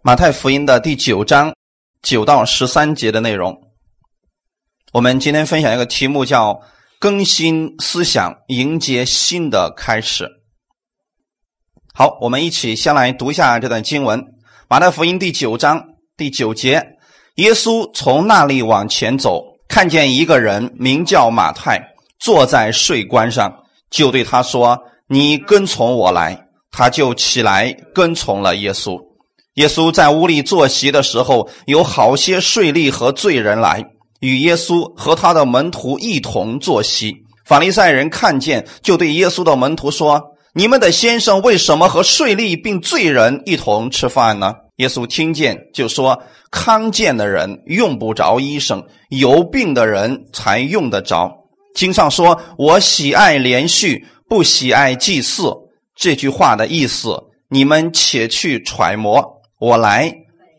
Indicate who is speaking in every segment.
Speaker 1: 马太福音的第九章九到十三节的内容。我们今天分享一个题目，叫“更新思想，迎接新的开始”。好，我们一起先来读一下这段经文：马太福音第九章第九节，耶稣从那里往前走，看见一个人名叫马太，坐在税关上，就对他说：“你跟从我来。”他就起来跟从了耶稣。耶稣在屋里坐席的时候，有好些税吏和罪人来与耶稣和他的门徒一同坐席。法利赛人看见，就对耶稣的门徒说：“你们的先生为什么和税吏并罪人一同吃饭呢？”耶稣听见，就说：“康健的人用不着医生，有病的人才用得着。经上说：‘我喜爱连续，不喜爱祭祀。’这句话的意思，你们且去揣摩。”我来，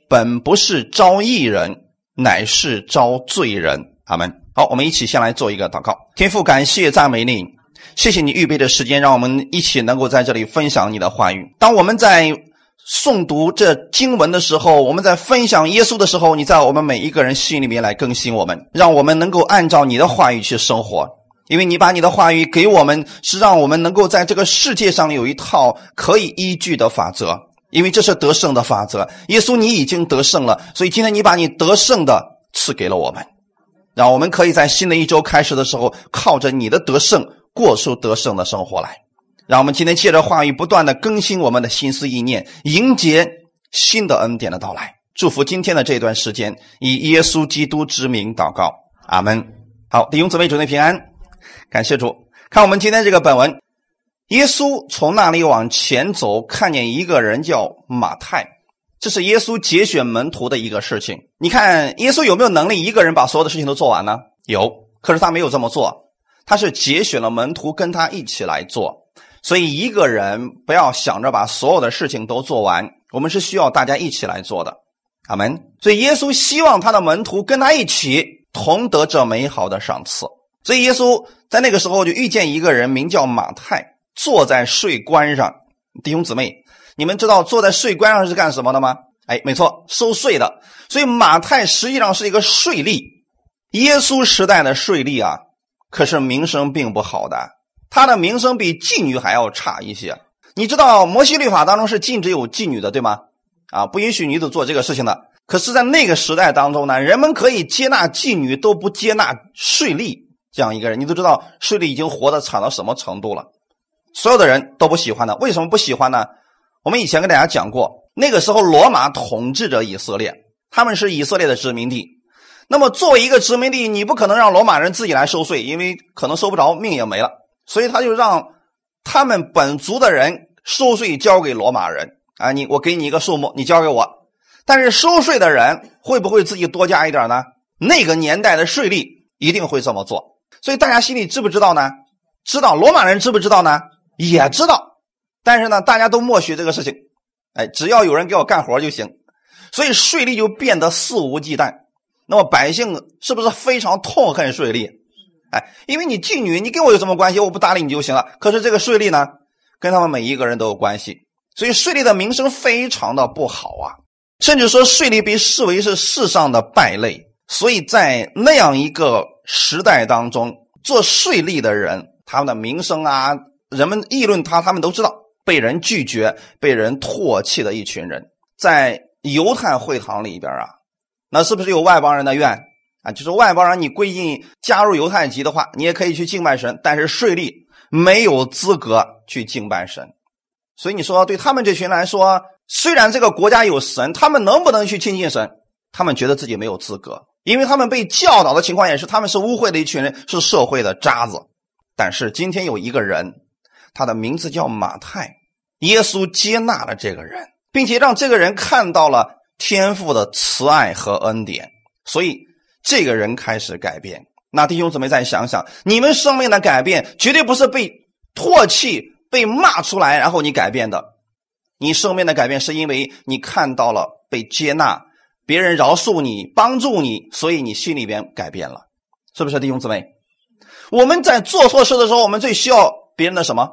Speaker 1: 本不是招义人，乃是招罪人。阿门。好，我们一起先来做一个祷告。天父，感谢赞美你，谢谢你预备的时间，让我们一起能够在这里分享你的话语。当我们在诵读这经文的时候，我们在分享耶稣的时候，你在我们每一个人心里面来更新我们，让我们能够按照你的话语去生活。因为你把你的话语给我们，是让我们能够在这个世界上有一套可以依据的法则。因为这是得胜的法则，耶稣你已经得胜了，所以今天你把你得胜的赐给了我们，让我们可以在新的一周开始的时候，靠着你的得胜过出得胜的生活来。让我们今天借着话语不断的更新我们的心思意念，迎接新的恩典的到来。祝福今天的这段时间，以耶稣基督之名祷告，阿门。好，弟兄姊妹，主内平安，感谢主。看我们今天这个本文。耶稣从那里往前走，看见一个人叫马太，这是耶稣节选门徒的一个事情。你看，耶稣有没有能力一个人把所有的事情都做完呢？有，可是他没有这么做，他是节选了门徒跟他一起来做。所以一个人不要想着把所有的事情都做完，我们是需要大家一起来做的。阿门。所以耶稣希望他的门徒跟他一起同得这美好的赏赐。所以耶稣在那个时候就遇见一个人，名叫马太。坐在税关上，弟兄姊妹，你们知道坐在税关上是干什么的吗？哎，没错，收税的。所以马太实际上是一个税吏。耶稣时代的税吏啊，可是名声并不好的，他的名声比妓女还要差一些。你知道摩西律法当中是禁止有妓女的，对吗？啊，不允许女子做这个事情的。可是，在那个时代当中呢，人们可以接纳妓女，都不接纳税吏这样一个人。你都知道税吏已经活得惨到什么程度了。所有的人都不喜欢的，为什么不喜欢呢？我们以前跟大家讲过，那个时候罗马统治着以色列，他们是以色列的殖民地。那么作为一个殖民地，你不可能让罗马人自己来收税，因为可能收不着，命也没了。所以他就让他们本族的人收税交给罗马人啊，你我给你一个数目，你交给我。但是收税的人会不会自己多加一点呢？那个年代的税吏一定会这么做。所以大家心里知不知道呢？知道，罗马人知不知道呢？也知道，但是呢，大家都默许这个事情，哎，只要有人给我干活就行，所以税吏就变得肆无忌惮。那么百姓是不是非常痛恨税吏？哎，因为你妓女，你跟我有什么关系？我不搭理你就行了。可是这个税吏呢，跟他们每一个人都有关系，所以税吏的名声非常的不好啊，甚至说税吏被视为是世上的败类。所以在那样一个时代当中，做税吏的人，他们的名声啊。人们议论他，他们都知道被人拒绝、被人唾弃的一群人，在犹太会堂里边啊，那是不是有外邦人的愿啊？就是外邦人，你归进加入犹太籍的话，你也可以去敬拜神，但是税吏没有资格去敬拜神。所以你说对他们这群来说，虽然这个国家有神，他们能不能去亲近神？他们觉得自己没有资格，因为他们被教导的情况也是他们是污秽的一群人，是社会的渣子。但是今天有一个人。他的名字叫马太，耶稣接纳了这个人，并且让这个人看到了天父的慈爱和恩典，所以这个人开始改变。那弟兄姊妹再想想，你们生命的改变绝对不是被唾弃、被骂出来，然后你改变的。你生命的改变是因为你看到了被接纳，别人饶恕你、帮助你，所以你心里边改变了，是不是弟兄姊妹？我们在做错事的时候，我们最需要别人的什么？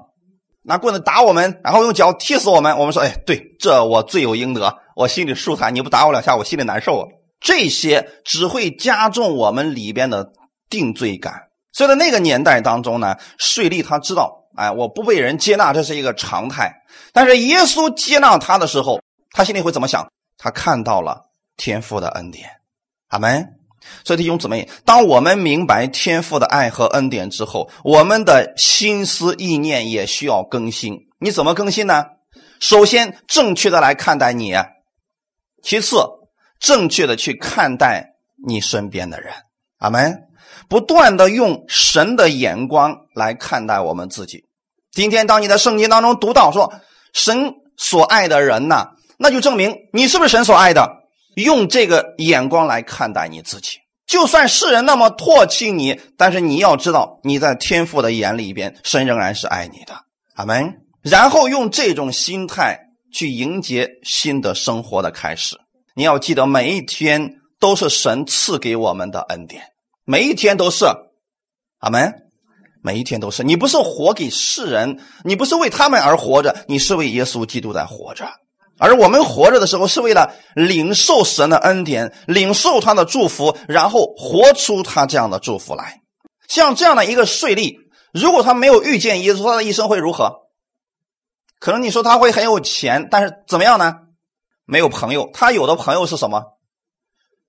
Speaker 1: 拿棍子打我们，然后用脚踢死我们。我们说：“哎，对，这我罪有应得，我心里舒坦；你不打我两下，我心里难受啊。这些只会加重我们里边的定罪感。所以在那个年代当中呢，税吏他知道，哎，我不被人接纳，这是一个常态。但是耶稣接纳他的时候，他心里会怎么想？他看到了天父的恩典，阿门。所以弟兄姊妹，当我们明白天父的爱和恩典之后，我们的心思意念也需要更新。你怎么更新呢？首先，正确的来看待你；其次，正确的去看待你身边的人。阿门。不断的用神的眼光来看待我们自己。今天，当你在圣经当中读到说神所爱的人呐，那就证明你是不是神所爱的。用这个眼光来看待你自己，就算世人那么唾弃你，但是你要知道，你在天父的眼里边，神仍然是爱你的。阿门。然后用这种心态去迎接新的生活的开始。你要记得，每一天都是神赐给我们的恩典，每一天都是。阿门。每一天都是。你不是活给世人，你不是为他们而活着，你是为耶稣基督在活着。而我们活着的时候，是为了领受神的恩典，领受他的祝福，然后活出他这样的祝福来。像这样的一个税吏，如果他没有遇见耶稣，他的一生会如何？可能你说他会很有钱，但是怎么样呢？没有朋友，他有的朋友是什么？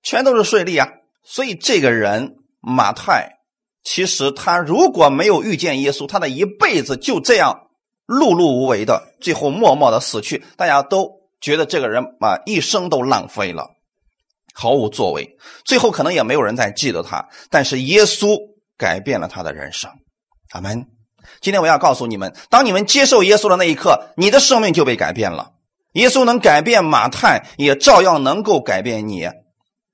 Speaker 1: 全都是税吏啊。所以这个人马太，其实他如果没有遇见耶稣，他的一辈子就这样碌碌无为的，最后默默的死去。大家都。觉得这个人啊，一生都浪费了，毫无作为，最后可能也没有人再记得他。但是耶稣改变了他的人生，阿门。今天我要告诉你们，当你们接受耶稣的那一刻，你的生命就被改变了。耶稣能改变马太，也照样能够改变你。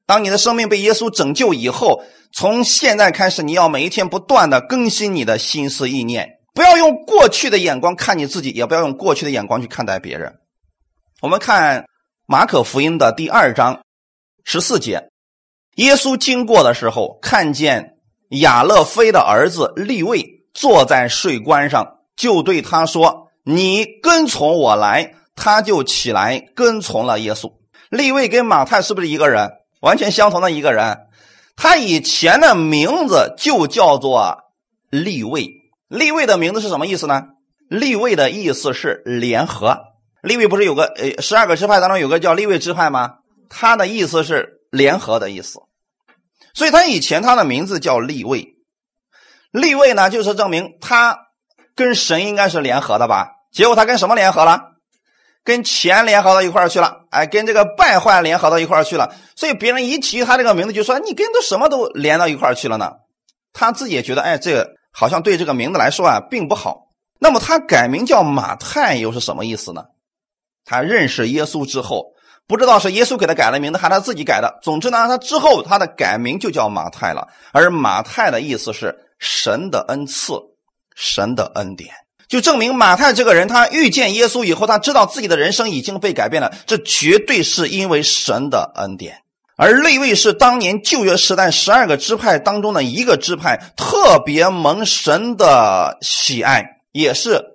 Speaker 1: 当你的生命被耶稣拯救以后，从现在开始，你要每一天不断的更新你的心思意念，不要用过去的眼光看你自己，也不要用过去的眼光去看待别人。我们看马可福音的第二章十四节，耶稣经过的时候，看见亚勒菲的儿子利位坐在税关上，就对他说：“你跟从我来。”他就起来跟从了耶稣。利位跟马太是不是一个人？完全相同的一个人。他以前的名字就叫做利位。利位的名字是什么意思呢？利位的意思是联合。利位不是有个呃十二个支派当中有个叫利位支派吗？他的意思是联合的意思，所以他以前他的名字叫利位。利位呢，就是证明他跟神应该是联合的吧？结果他跟什么联合了？跟钱联合到一块去了，哎，跟这个败坏联合到一块去了。所以别人一提他这个名字，就说你跟都什么都连到一块去了呢？他自己也觉得，哎，这个好像对这个名字来说啊，并不好。那么他改名叫马太又是什么意思呢？他认识耶稣之后，不知道是耶稣给他改了名字，还是他自己改的。总之呢，他之后他的改名就叫马太了。而马太的意思是神的恩赐，神的恩典，就证明马太这个人，他遇见耶稣以后，他知道自己的人生已经被改变了。这绝对是因为神的恩典。而利位是当年旧约时代十二个支派当中的一个支派，特别蒙神的喜爱，也是。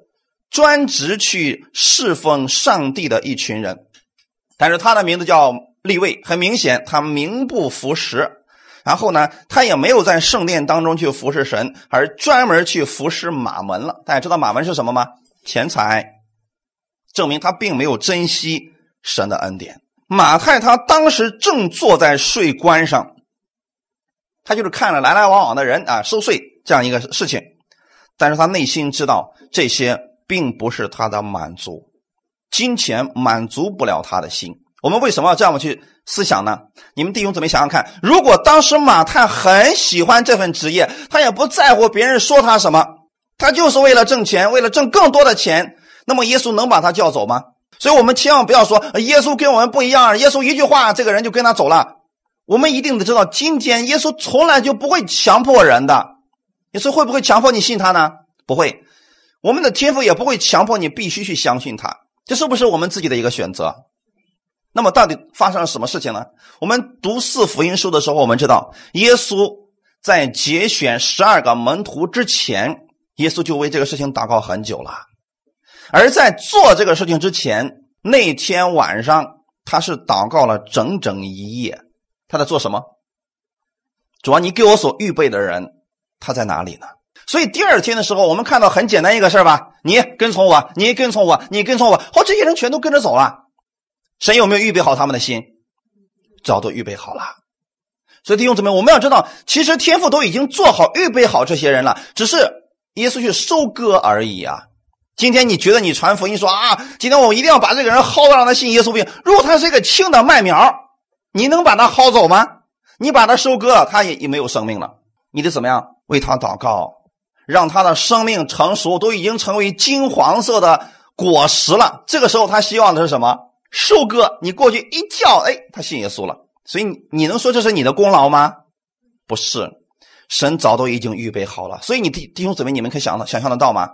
Speaker 1: 专职去侍奉上帝的一群人，但是他的名字叫立位，很明显他名不符实。然后呢，他也没有在圣殿当中去服侍神，而专门去服侍马门了。大家知道马门是什么吗？钱财，证明他并没有珍惜神的恩典。马太他当时正坐在税关上，他就是看了来来往往的人啊收税这样一个事情，但是他内心知道这些。并不是他的满足，金钱满足不了他的心。我们为什么要这样去思想呢？你们弟兄姊妹想想看，如果当时马太很喜欢这份职业，他也不在乎别人说他什么，他就是为了挣钱，为了挣更多的钱，那么耶稣能把他叫走吗？所以我们千万不要说耶稣跟我们不一样，耶稣一句话，这个人就跟他走了。我们一定得知道，今天耶稣从来就不会强迫人的。耶稣会不会强迫你信他呢？不会。我们的天赋也不会强迫你必须去相信他，这是不是我们自己的一个选择？那么到底发生了什么事情呢？我们读四福音书的时候，我们知道耶稣在节选十二个门徒之前，耶稣就为这个事情祷告很久了。而在做这个事情之前，那天晚上他是祷告了整整一夜，他在做什么？主啊，你给我所预备的人，他在哪里呢？所以第二天的时候，我们看到很简单一个事儿吧，你跟从我，你跟从我，你跟从我，好，这些人全都跟着走了。神有没有预备好他们的心？早都预备好了。所以弟兄姊妹，我们要知道，其实天父都已经做好预备好这些人了，只是耶稣去收割而已啊。今天你觉得你传福音说啊，今天我一定要把这个人薅到让他信耶稣病。如果他是一个青的麦苗，你能把他薅走吗？你把他收割了，他也也没有生命了。你得怎么样为他祷告，让他的生命成熟，都已经成为金黄色的果实了。这个时候他希望的是什么？收割。你过去一叫，哎，他信耶稣了。所以你能说这是你的功劳吗？不是，神早都已经预备好了。所以你弟弟兄姊妹，你们可以想到想象得到吗？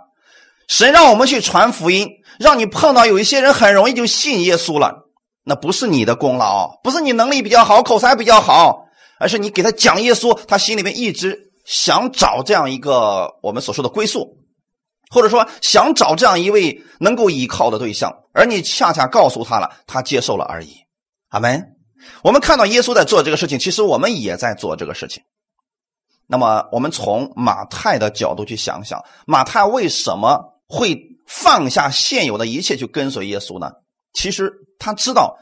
Speaker 1: 神让我们去传福音，让你碰到有一些人很容易就信耶稣了，那不是你的功劳，不是你能力比较好，口才比较好。而是你给他讲耶稣，他心里面一直想找这样一个我们所说的归宿，或者说想找这样一位能够依靠的对象，而你恰恰告诉他了，他接受了而已。阿门。我们看到耶稣在做这个事情，其实我们也在做这个事情。那么，我们从马太的角度去想想，马太为什么会放下现有的一切去跟随耶稣呢？其实他知道。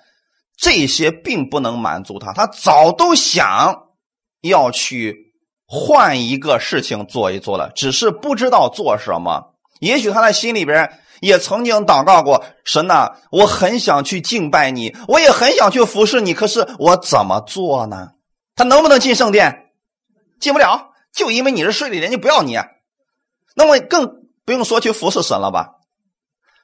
Speaker 1: 这些并不能满足他，他早都想要去换一个事情做一做了，只是不知道做什么。也许他在心里边也曾经祷告过：“神呐，我很想去敬拜你，我也很想去服侍你，可是我怎么做呢？”他能不能进圣殿？进不了，就因为你是税吏，人家不要你。那么更不用说去服侍神了吧？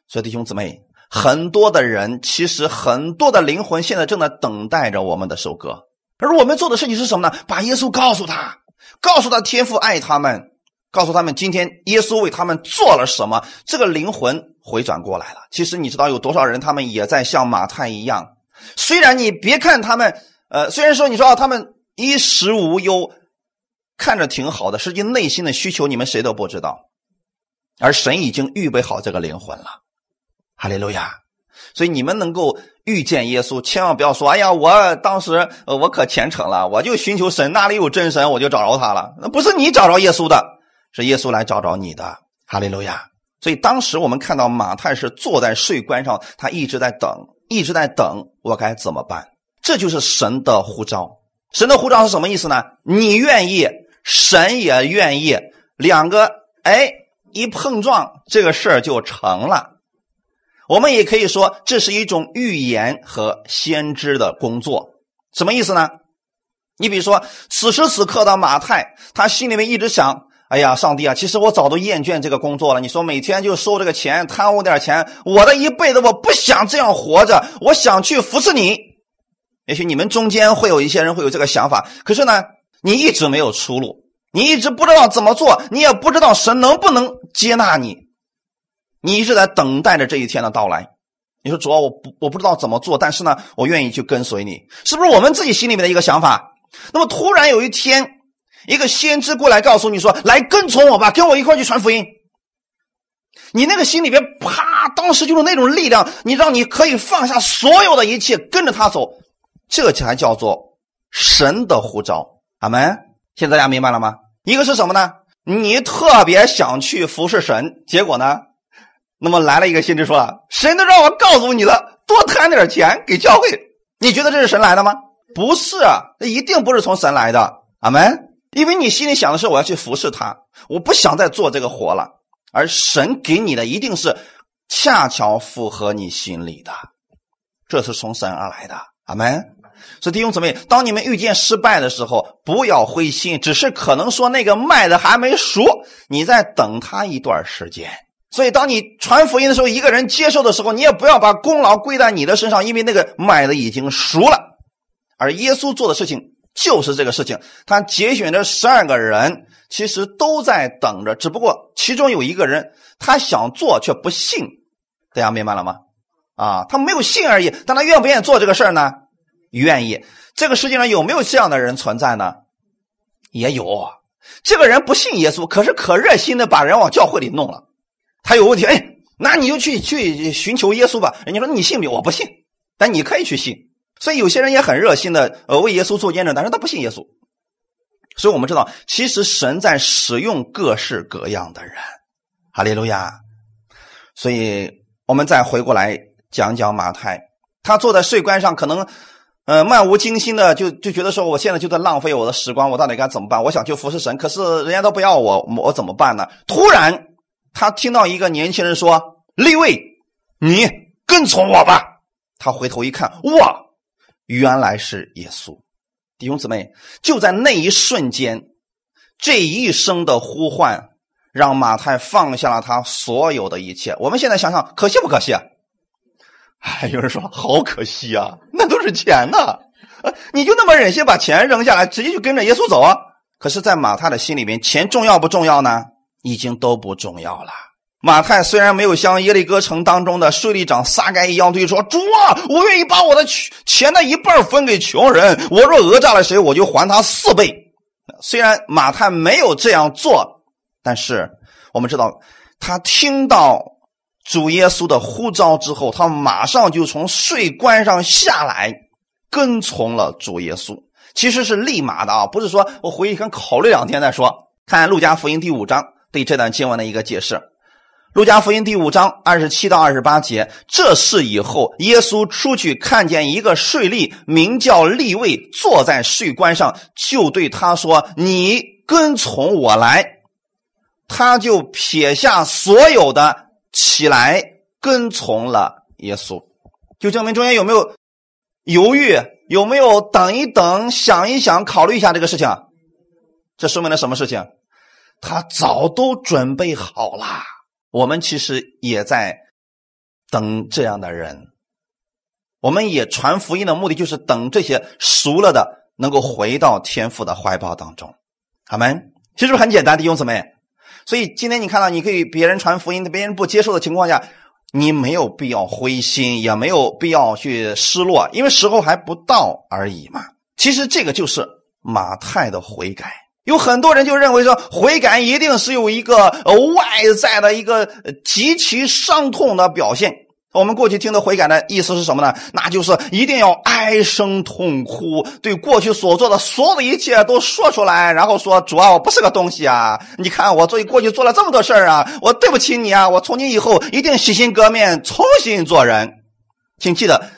Speaker 1: 所以弟兄姊妹。很多的人，其实很多的灵魂现在正在等待着我们的收割，而我们做的事情是什么呢？把耶稣告诉他，告诉他天父爱他们，告诉他们今天耶稣为他们做了什么，这个灵魂回转过来了。其实你知道有多少人，他们也在像马太一样，虽然你别看他们，呃，虽然说你说啊他们衣食无忧，看着挺好的，实际内心的需求你们谁都不知道，而神已经预备好这个灵魂了。哈利路亚！所以你们能够遇见耶稣，千万不要说：“哎呀，我当时我可虔诚了，我就寻求神，那里有真神，我就找着他了。”那不是你找着耶稣的，是耶稣来找着你的。哈利路亚！所以当时我们看到马太是坐在税关上，他一直在等，一直在等，我该怎么办？这就是神的呼召。神的呼召是什么意思呢？你愿意，神也愿意，两个哎一碰撞，这个事儿就成了。我们也可以说，这是一种预言和先知的工作，什么意思呢？你比如说，此时此刻的马太，他心里面一直想：哎呀，上帝啊，其实我早都厌倦这个工作了。你说每天就收这个钱，贪污点钱，我的一辈子我不想这样活着，我想去服侍你。也许你们中间会有一些人会有这个想法，可是呢，你一直没有出路，你一直不知道怎么做，你也不知道神能不能接纳你。你一直在等待着这一天的到来。你说主要我不我不知道怎么做，但是呢，我愿意去跟随你，是不是我们自己心里面的一个想法？那么突然有一天，一个先知过来告诉你说：“来跟从我吧，跟我一块去传福音。”你那个心里边啪，当时就是那种力量，你让你可以放下所有的一切，跟着他走。这才叫做神的呼召。阿门。现在大家明白了吗？一个是什么呢？你特别想去服侍神，结果呢？那么来了一个先知说了：“神都让我告诉你了，多贪点钱给教会。你觉得这是神来的吗？不是啊，那一定不是从神来的。阿门。因为你心里想的是我要去服侍他，我不想再做这个活了。而神给你的一定是恰巧符合你心里的，这是从神而来的。阿门。所以弟兄姊妹，当你们遇见失败的时候，不要灰心，只是可能说那个麦子还没熟，你再等他一段时间。”所以，当你传福音的时候，一个人接受的时候，你也不要把功劳归在你的身上，因为那个买的已经熟了。而耶稣做的事情就是这个事情，他节选的十二个人其实都在等着，只不过其中有一个人他想做却不信，大家明白了吗？啊，他没有信而已，但他愿不愿意做这个事呢？愿意。这个世界上有没有这样的人存在呢？也有。这个人不信耶稣，可是可热心的把人往教会里弄了。他有问题，哎，那你就去去寻求耶稣吧。人家说你信不？我不信，但你可以去信。所以有些人也很热心的呃为耶稣做见证，但是他不信耶稣。所以我们知道，其实神在使用各式各样的人。哈利路亚。所以我们再回过来讲讲马太，他坐在税关上，可能呃漫无经心的就就觉得说，我现在就在浪费我的时光，我到底该怎么办？我想去服侍神，可是人家都不要我，我怎么办呢？突然他听到一个年轻人说：“立位，你跟从我吧。”他回头一看，哇，原来是耶稣。弟兄姊妹，就在那一瞬间，这一声的呼唤。让马太放下了他所有的一切。我们现在想想，可惜不可惜？哎，有人说好可惜啊，那都是钱呐！你就那么忍心把钱扔下来，直接就跟着耶稣走啊？可是，在马太的心里面，钱重要不重要呢？已经都不重要了。马太虽然没有像耶利哥城当中的税吏长撒该一样对说：“主啊，我愿意把我的钱的一半分给穷人，我若讹诈了谁，我就还他四倍。”虽然马太没有这样做。但是我们知道，他听到主耶稣的呼召之后，他马上就从税关上下来，跟从了主耶稣。其实是立马的啊，不是说我回去先考虑两天再说。看路加福音第五章对这段经文的一个解释。路加福音第五章二十七到二十八节，这事以后，耶稣出去看见一个税吏，名叫利位，坐在税关上，就对他说：“你跟从我来。”他就撇下所有的，起来跟从了耶稣，就证明中间有没有犹豫，有没有等一等，想一想，考虑一下这个事情。这说明了什么事情？他早都准备好了。我们其实也在等这样的人，我们也传福音的目的就是等这些熟了的能够回到天父的怀抱当中。好们，其实很简单，弟兄姊妹。所以今天你看到，你可以别人传福音，别人不接受的情况下，你没有必要灰心，也没有必要去失落，因为时候还不到而已嘛。其实这个就是马太的悔改。有很多人就认为说，悔改一定是有一个外在的一个极其伤痛的表现。我们过去听的悔改的意思是什么呢？那就是一定要哀声痛哭，对过去所做的所有的一切都说出来，然后说：“主啊，我不是个东西啊！你看我做过去做了这么多事啊，我对不起你啊！我从今以后一定洗心革面，重新做人。”请记得，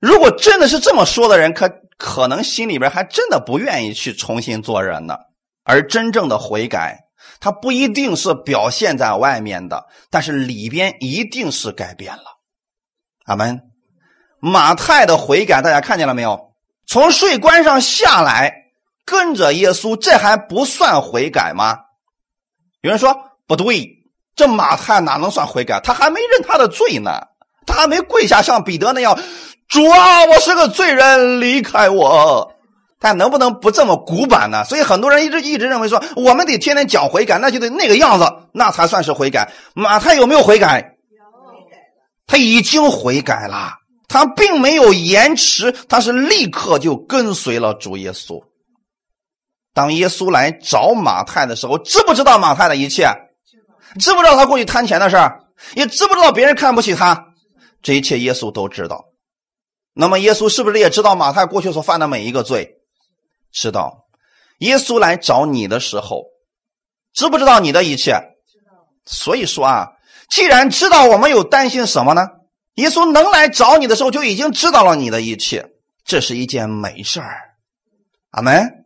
Speaker 1: 如果真的是这么说的人，可可能心里边还真的不愿意去重新做人呢。而真正的悔改，它不一定是表现在外面的，但是里边一定是改变了。阿门。马太的悔改，大家看见了没有？从税关上下来，跟着耶稣，这还不算悔改吗？有人说不对，这马太哪能算悔改？他还没认他的罪呢，他还没跪下像彼得那样，主啊，我是个罪人，离开我。但能不能不这么古板呢？所以很多人一直一直认为说，我们得天天讲悔改，那就得那个样子，那才算是悔改。马太有没有悔改？他已经悔改了，他并没有延迟，他是立刻就跟随了主耶稣。当耶稣来找马太的时候，知不知道马太的一切？知不知道他过去贪钱的事也知不知道别人看不起他？这一切耶稣都知道。那么耶稣是不是也知道马太过去所犯的每一个罪？知道。耶稣来找你的时候，知不知道你的一切？知道。所以说啊。既然知道我们有担心什么呢？耶稣能来找你的时候就已经知道了你的一切，这是一件美事儿。阿门。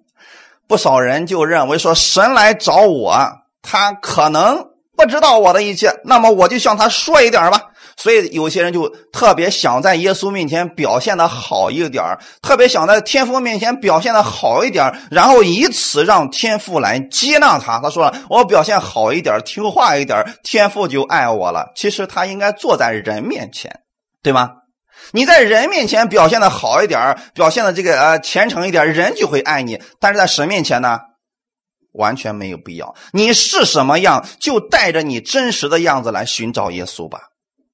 Speaker 1: 不少人就认为说神来找我，他可能不知道我的一切，那么我就向他说一点吧。所以有些人就特别想在耶稣面前表现的好一点特别想在天父面前表现的好一点然后以此让天父来接纳他。他说了：“我表现好一点听话一点天父就爱我了。”其实他应该坐在人面前，对吗？你在人面前表现的好一点表现的这个呃虔诚一点人就会爱你。但是在神面前呢，完全没有必要。你是什么样，就带着你真实的样子来寻找耶稣吧。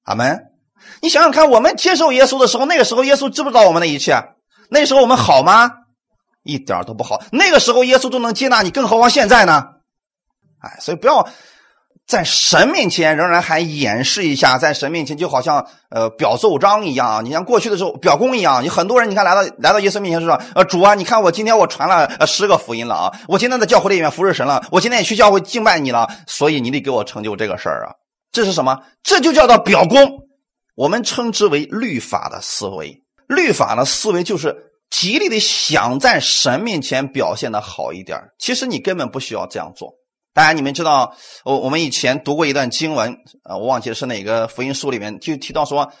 Speaker 1: 阿门！你想想看，我们接受耶稣的时候，那个时候耶稣知不知道我们的一切？那时候我们好吗？一点都不好。那个时候耶稣都能接纳你，更何况现在呢？哎，所以不要在神面前仍然还掩饰一下，在神面前就好像呃表奏章一样啊。你像过去的时候表功一样，你很多人你看来到来到耶稣面前说：“呃，主啊，你看我今天我传了十个福音了啊，我今天在教会里面服侍神了，我今天也去教会敬拜你了，所以你得给我成就这个事儿啊。”这是什么？这就叫做表功。我们称之为律法的思维。律法的思维就是极力的想在神面前表现的好一点。其实你根本不需要这样做。当然，你们知道，我我们以前读过一段经文，呃，我忘记是哪个福音书里面就提到说，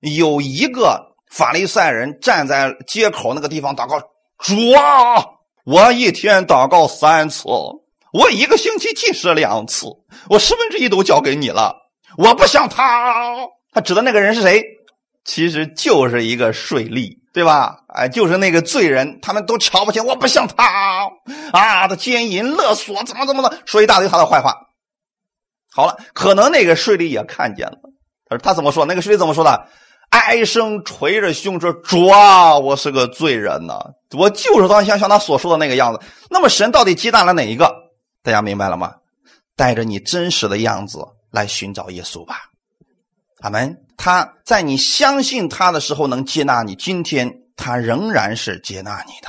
Speaker 1: 有一个法利赛人站在街口那个地方祷告：“主啊，我一天祷告三次，我一个星期禁食两次，我十分之一都交给你了，我不想他。”他指的那个人是谁？其实就是一个税吏。对吧？哎，就是那个罪人，他们都瞧不起我，不像他啊！他奸淫勒索，怎么怎么的，说一大堆他的坏话。好了，可能那个税吏也看见了，他说他怎么说？那个税吏怎么说的？哀声捶着胸说：“主啊，我是个罪人呐，我就是当像像他所说的那个样子。”那么神到底接纳了哪一个？大家明白了吗？带着你真实的样子来寻找耶稣吧。阿门。他在你相信他的时候能接纳你，今天他仍然是接纳你的。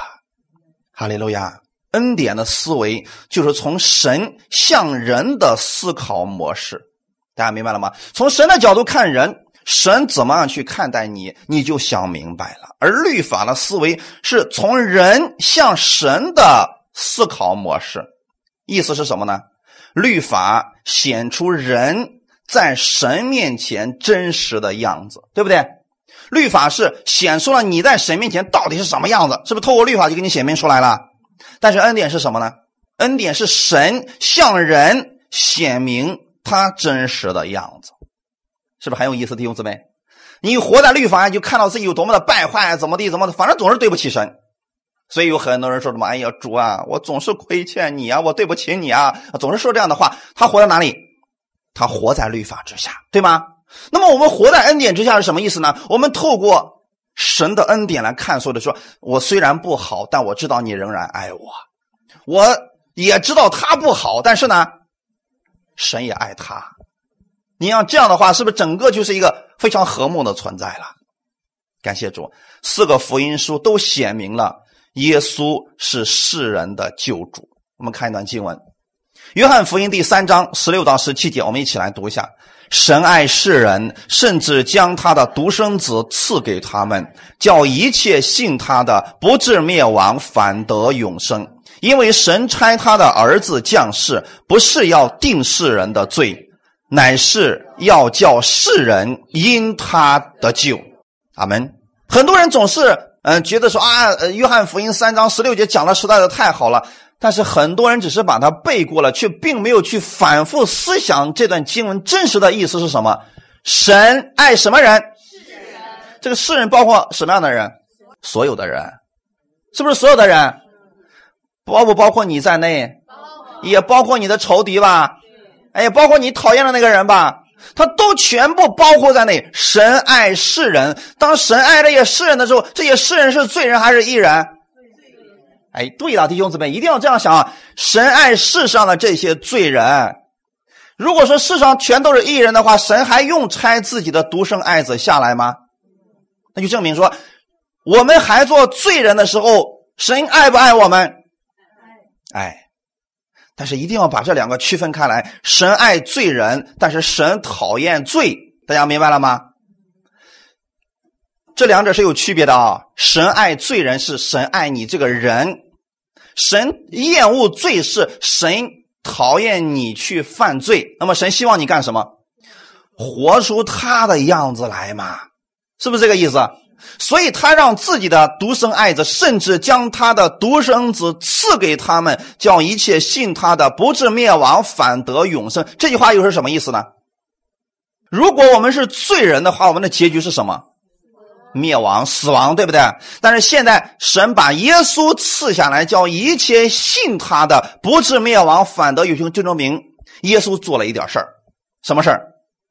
Speaker 1: 哈利路亚！恩典的思维就是从神向人的思考模式，大家明白了吗？从神的角度看人，神怎么样去看待你，你就想明白了。而律法的思维是从人向神的思考模式，意思是什么呢？律法显出人。在神面前真实的样子，对不对？律法是显出了你在神面前到底是什么样子，是不是？透过律法就给你显明出来了。但是恩典是什么呢？恩典是神向人显明他真实的样子，是不是很有意思？弟兄姊妹，你活在律法下，就看到自己有多么的败坏，怎么地，怎么的，反正总是对不起神。所以有很多人说什么：“哎呀，主啊，我总是亏欠你啊，我对不起你啊，总是说这样的话。”他活在哪里？他活在律法之下，对吗？那么我们活在恩典之下是什么意思呢？我们透过神的恩典来看，说的说，我虽然不好，但我知道你仍然爱我。我也知道他不好，但是呢，神也爱他。你要这样的话，是不是整个就是一个非常和睦的存在了？感谢主，四个福音书都显明了耶稣是世人的救主。我们看一段经文。约翰福音第三章十六到十七节，我们一起来读一下：神爱世人，甚至将他的独生子赐给他们，叫一切信他的不至灭亡，反得永生。因为神差他的儿子降世，不是要定世人的罪，乃是要叫世人因他得救。阿门。很多人总是嗯觉得说啊，约翰福音三章十六节讲的实在是太好了。但是很多人只是把它背过了，却并没有去反复思想这段经文真实的意思是什么。神爱什么人？这个世人包括什么样的人？所有的人，是不是所有的人？包不包括你在内？也包括你的仇敌吧？哎，包括你讨厌的那个人吧？他都全部包括在内。神爱世人，当神爱这些世人的时候，这些世人是罪人还是义人？哎，对了，弟兄姊妹，一定要这样想啊！神爱世上的这些罪人。如果说世上全都是义人的话，神还用差自己的独生爱子下来吗？那就证明说，我们还做罪人的时候，神爱不爱我们？爱。但是一定要把这两个区分开来：神爱罪人，但是神讨厌罪。大家明白了吗？这两者是有区别的啊！神爱罪人，是神爱你这个人。神厌恶罪是神讨厌你去犯罪，那么神希望你干什么？活出他的样子来嘛，是不是这个意思？所以他让自己的独生爱子，甚至将他的独生子赐给他们，叫一切信他的不至灭亡，反得永生。这句话又是什么意思呢？如果我们是罪人的话，我们的结局是什么？灭亡、死亡，对不对？但是现在神把耶稣赐下来，叫一切信他的不至灭亡，反得永生，就证明耶稣做了一点事儿。什么事儿？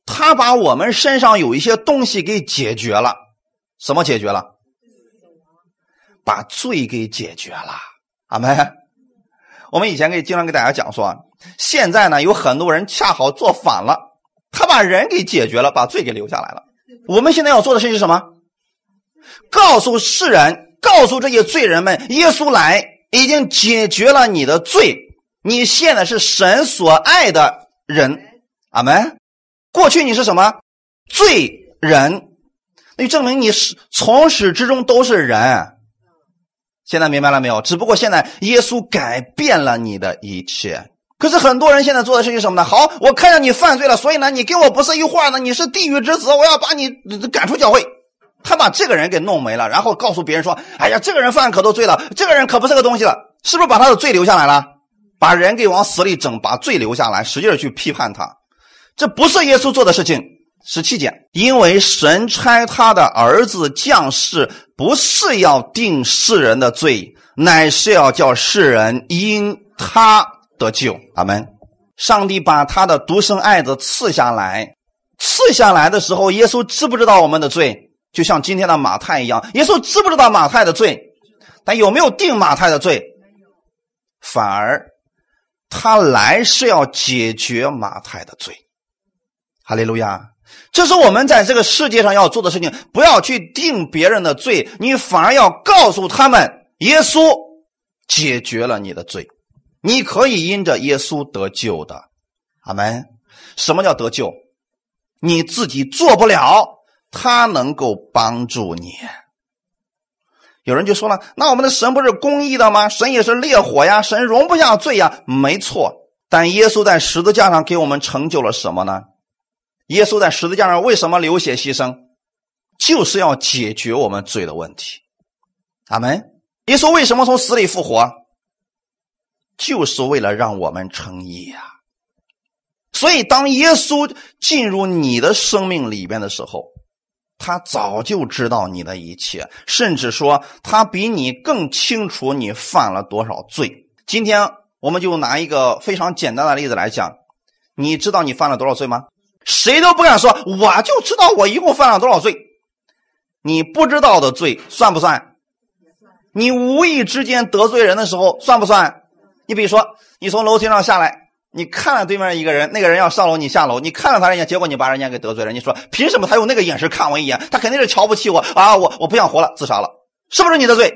Speaker 1: 他把我们身上有一些东西给解决了。什么解决了？把罪给解决了。阿门。我们以前可以经常给大家讲说，现在呢有很多人恰好做反了，他把人给解决了，把罪给留下来了。我们现在要做的事情是什么？告诉世人，告诉这些罪人们，耶稣来已经解决了你的罪，你现在是神所爱的人。阿门。过去你是什么罪人？那证明你是从始至终都是人。现在明白了没有？只不过现在耶稣改变了你的一切。可是很多人现在做的事情什么呢？好，我看见你犯罪了，所以呢，你跟我不是一话呢，你是地狱之子，我要把你赶出教会。他把这个人给弄没了，然后告诉别人说：“哎呀，这个人犯可多罪了，这个人可不是个东西了。”是不是把他的罪留下来了？把人给往死里整，把罪留下来，使劲去批判他，这不是耶稣做的事情。十七节，因为神差他的儿子降世，不是要定世人的罪，乃是要叫世人因他得救。阿门。上帝把他的独生爱子赐下来，赐下来的时候，耶稣知不知道我们的罪？就像今天的马太一样，耶稣知不知道马太的罪？但有没有定马太的罪？反而他来是要解决马太的罪。哈利路亚。这是我们在这个世界上要做的事情，不要去定别人的罪，你反而要告诉他们，耶稣解决了你的罪，你可以因着耶稣得救的。阿门。什么叫得救？你自己做不了，他能够帮助你。有人就说了，那我们的神不是公义的吗？神也是烈火呀，神容不下罪呀。没错，但耶稣在十字架上给我们成就了什么呢？耶稣在十字架上为什么流血牺牲？就是要解决我们罪的问题。阿门。耶稣为什么从死里复活？就是为了让我们称义呀。所以，当耶稣进入你的生命里边的时候，他早就知道你的一切，甚至说他比你更清楚你犯了多少罪。今天，我们就拿一个非常简单的例子来讲，你知道你犯了多少罪吗？谁都不敢说，我就知道我一共犯了多少罪。你不知道的罪算不算？你无意之间得罪人的时候算不算？你比如说，你从楼梯上下来，你看了对面一个人，那个人要上楼，你下楼，你看了他人家，结果你把人家给得罪了。你说凭什么他用那个眼神看我一眼？他肯定是瞧不起我啊！我我不想活了，自杀了，是不是你的罪？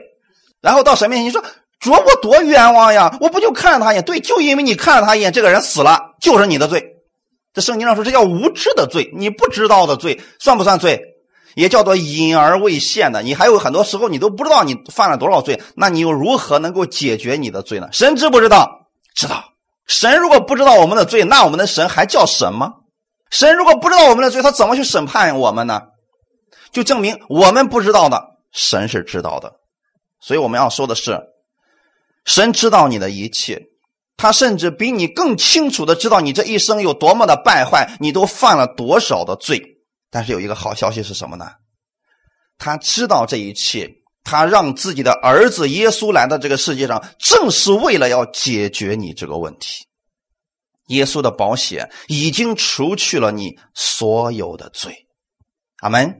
Speaker 1: 然后到神面前你说，主我多冤枉呀！我不就看了他一眼？对，就因为你看了他一眼，这个人死了，就是你的罪。这圣经上说，这叫无知的罪，你不知道的罪算不算罪？也叫做隐而未现的。你还有很多时候你都不知道你犯了多少罪，那你又如何能够解决你的罪呢？神知不知道？知道。神如果不知道我们的罪，那我们的神还叫神吗？神如果不知道我们的罪，他怎么去审判我们呢？就证明我们不知道的，神是知道的。所以我们要说的是，神知道你的一切。他甚至比你更清楚的知道你这一生有多么的败坏，你都犯了多少的罪。但是有一个好消息是什么呢？他知道这一切，他让自己的儿子耶稣来到这个世界上，正是为了要解决你这个问题。耶稣的保险已经除去了你所有的罪，阿门。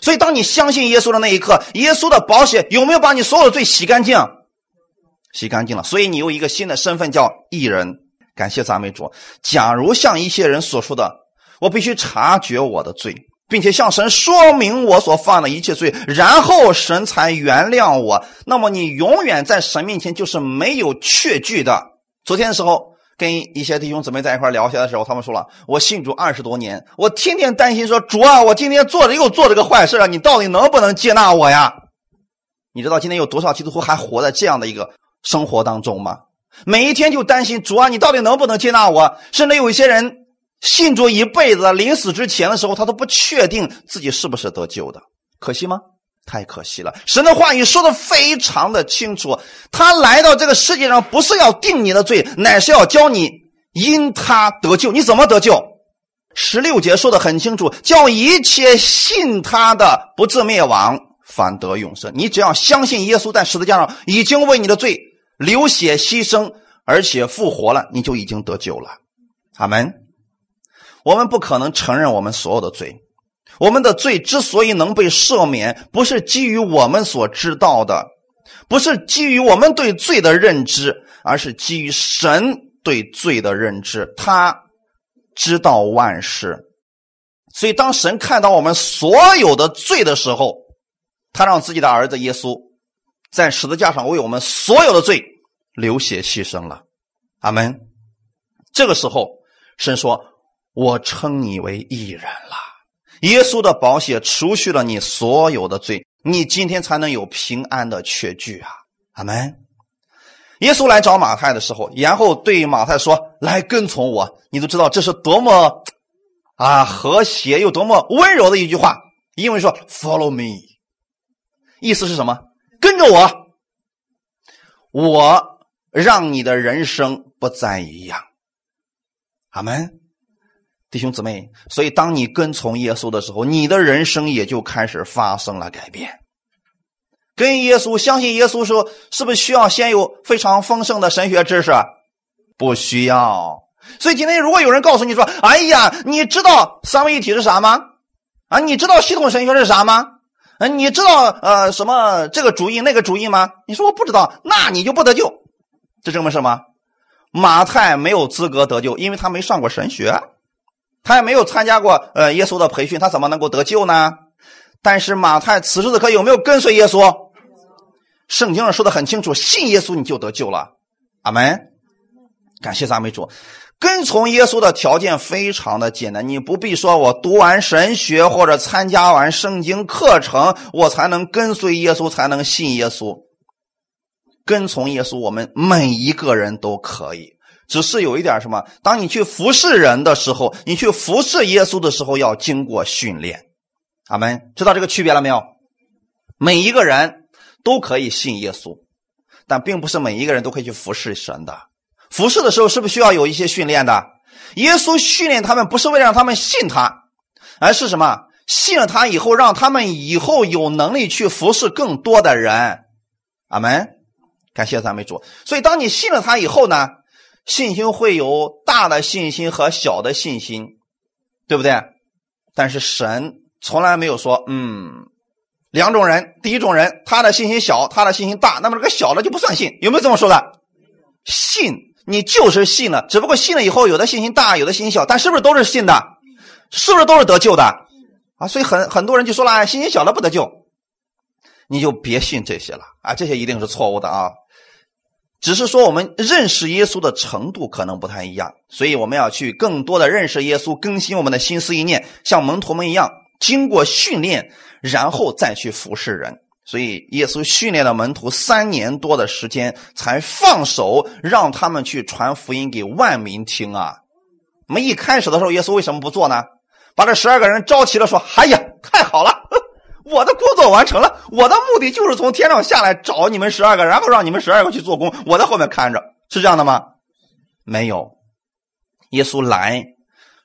Speaker 1: 所以，当你相信耶稣的那一刻，耶稣的保险有没有把你所有的罪洗干净？洗干净了，所以你有一个新的身份叫艺人。感谢赞美主。假如像一些人所说的，我必须察觉我的罪，并且向神说明我所犯的一切罪，然后神才原谅我，那么你永远在神面前就是没有确据的。昨天的时候跟一些弟兄姊妹在一块聊天的时候，他们说了，我信主二十多年，我天天担心说主啊，我今天做着又做这个坏事了，你到底能不能接纳我呀？你知道今天有多少基督徒还活在这样的一个？生活当中吗？每一天就担心主啊，你到底能不能接纳我？甚至有一些人信主一辈子，临死之前的时候，他都不确定自己是不是得救的。可惜吗？太可惜了。神的话语说的非常的清楚，他来到这个世界上不是要定你的罪，乃是要教你因他得救。你怎么得救？十六节说的很清楚，叫一切信他的不至灭亡。反得永生。你只要相信耶稣在十字架上已经为你的罪流血牺牲，而且复活了，你就已经得救了。阿门。我们不可能承认我们所有的罪。我们的罪之所以能被赦免，不是基于我们所知道的，不是基于我们对罪的认知，而是基于神对罪的认知。他知道万事，所以当神看到我们所有的罪的时候，他让自己的儿子耶稣在十字架上为我们所有的罪流血牺牲了。阿门。这个时候，神说：“我称你为义人了。”耶稣的宝血除去了你所有的罪，你今天才能有平安的确据啊！阿门。耶稣来找马太的时候，然后对马太说：“来跟从我。”你都知道这是多么啊和谐又多么温柔的一句话。英文说 “Follow me”，意思是什么？跟着我，我让你的人生不再一样。阿门。弟兄姊妹，所以当你跟从耶稣的时候，你的人生也就开始发生了改变。跟耶稣、相信耶稣时候，是不是需要先有非常丰盛的神学知识？不需要。所以今天如果有人告诉你说：“哎呀，你知道三位一体是啥吗？啊，你知道系统神学是啥吗？你知道呃什么这个主义那个主义吗？”你说我不知道，那你就不得救。这证明什么？马太没有资格得救，因为他没上过神学。他也没有参加过呃耶稣的培训，他怎么能够得救呢？但是马太此时此刻有没有跟随耶稣？圣经上说的很清楚，信耶稣你就得救了。阿门。感谢赞美主。跟从耶稣的条件非常的简单，你不必说我读完神学或者参加完圣经课程，我才能跟随耶稣，才能信耶稣。跟从耶稣，我们每一个人都可以。只是有一点什么？当你去服侍人的时候，你去服侍耶稣的时候，要经过训练。阿门，知道这个区别了没有？每一个人都可以信耶稣，但并不是每一个人都可以去服侍神的。服侍的时候是不是需要有一些训练的？耶稣训练他们不是为了让他们信他，而是什么？信了他以后，让他们以后有能力去服侍更多的人。阿门，感谢赞美主。所以，当你信了他以后呢？信心会有大的信心和小的信心，对不对？但是神从来没有说，嗯，两种人，第一种人他的信心小，他的信心大，那么这个小的就不算信，有没有这么说的？信你就是信了，只不过信了以后，有的信心大，有的信心小，但是不是都是信的？是不是都是得救的？啊，所以很很多人就说了，信心小了不得救，你就别信这些了啊，这些一定是错误的啊。只是说我们认识耶稣的程度可能不太一样，所以我们要去更多的认识耶稣，更新我们的心思意念，像门徒们一样，经过训练，然后再去服侍人。所以耶稣训练了门徒三年多的时间，才放手让他们去传福音给万民听啊。我们一开始的时候，耶稣为什么不做呢？把这十二个人召齐了，说：“哎呀，太好了。”我的工作完成了，我的目的就是从天上下来找你们十二个，然后让你们十二个去做工，我在后面看着，是这样的吗？没有，耶稣来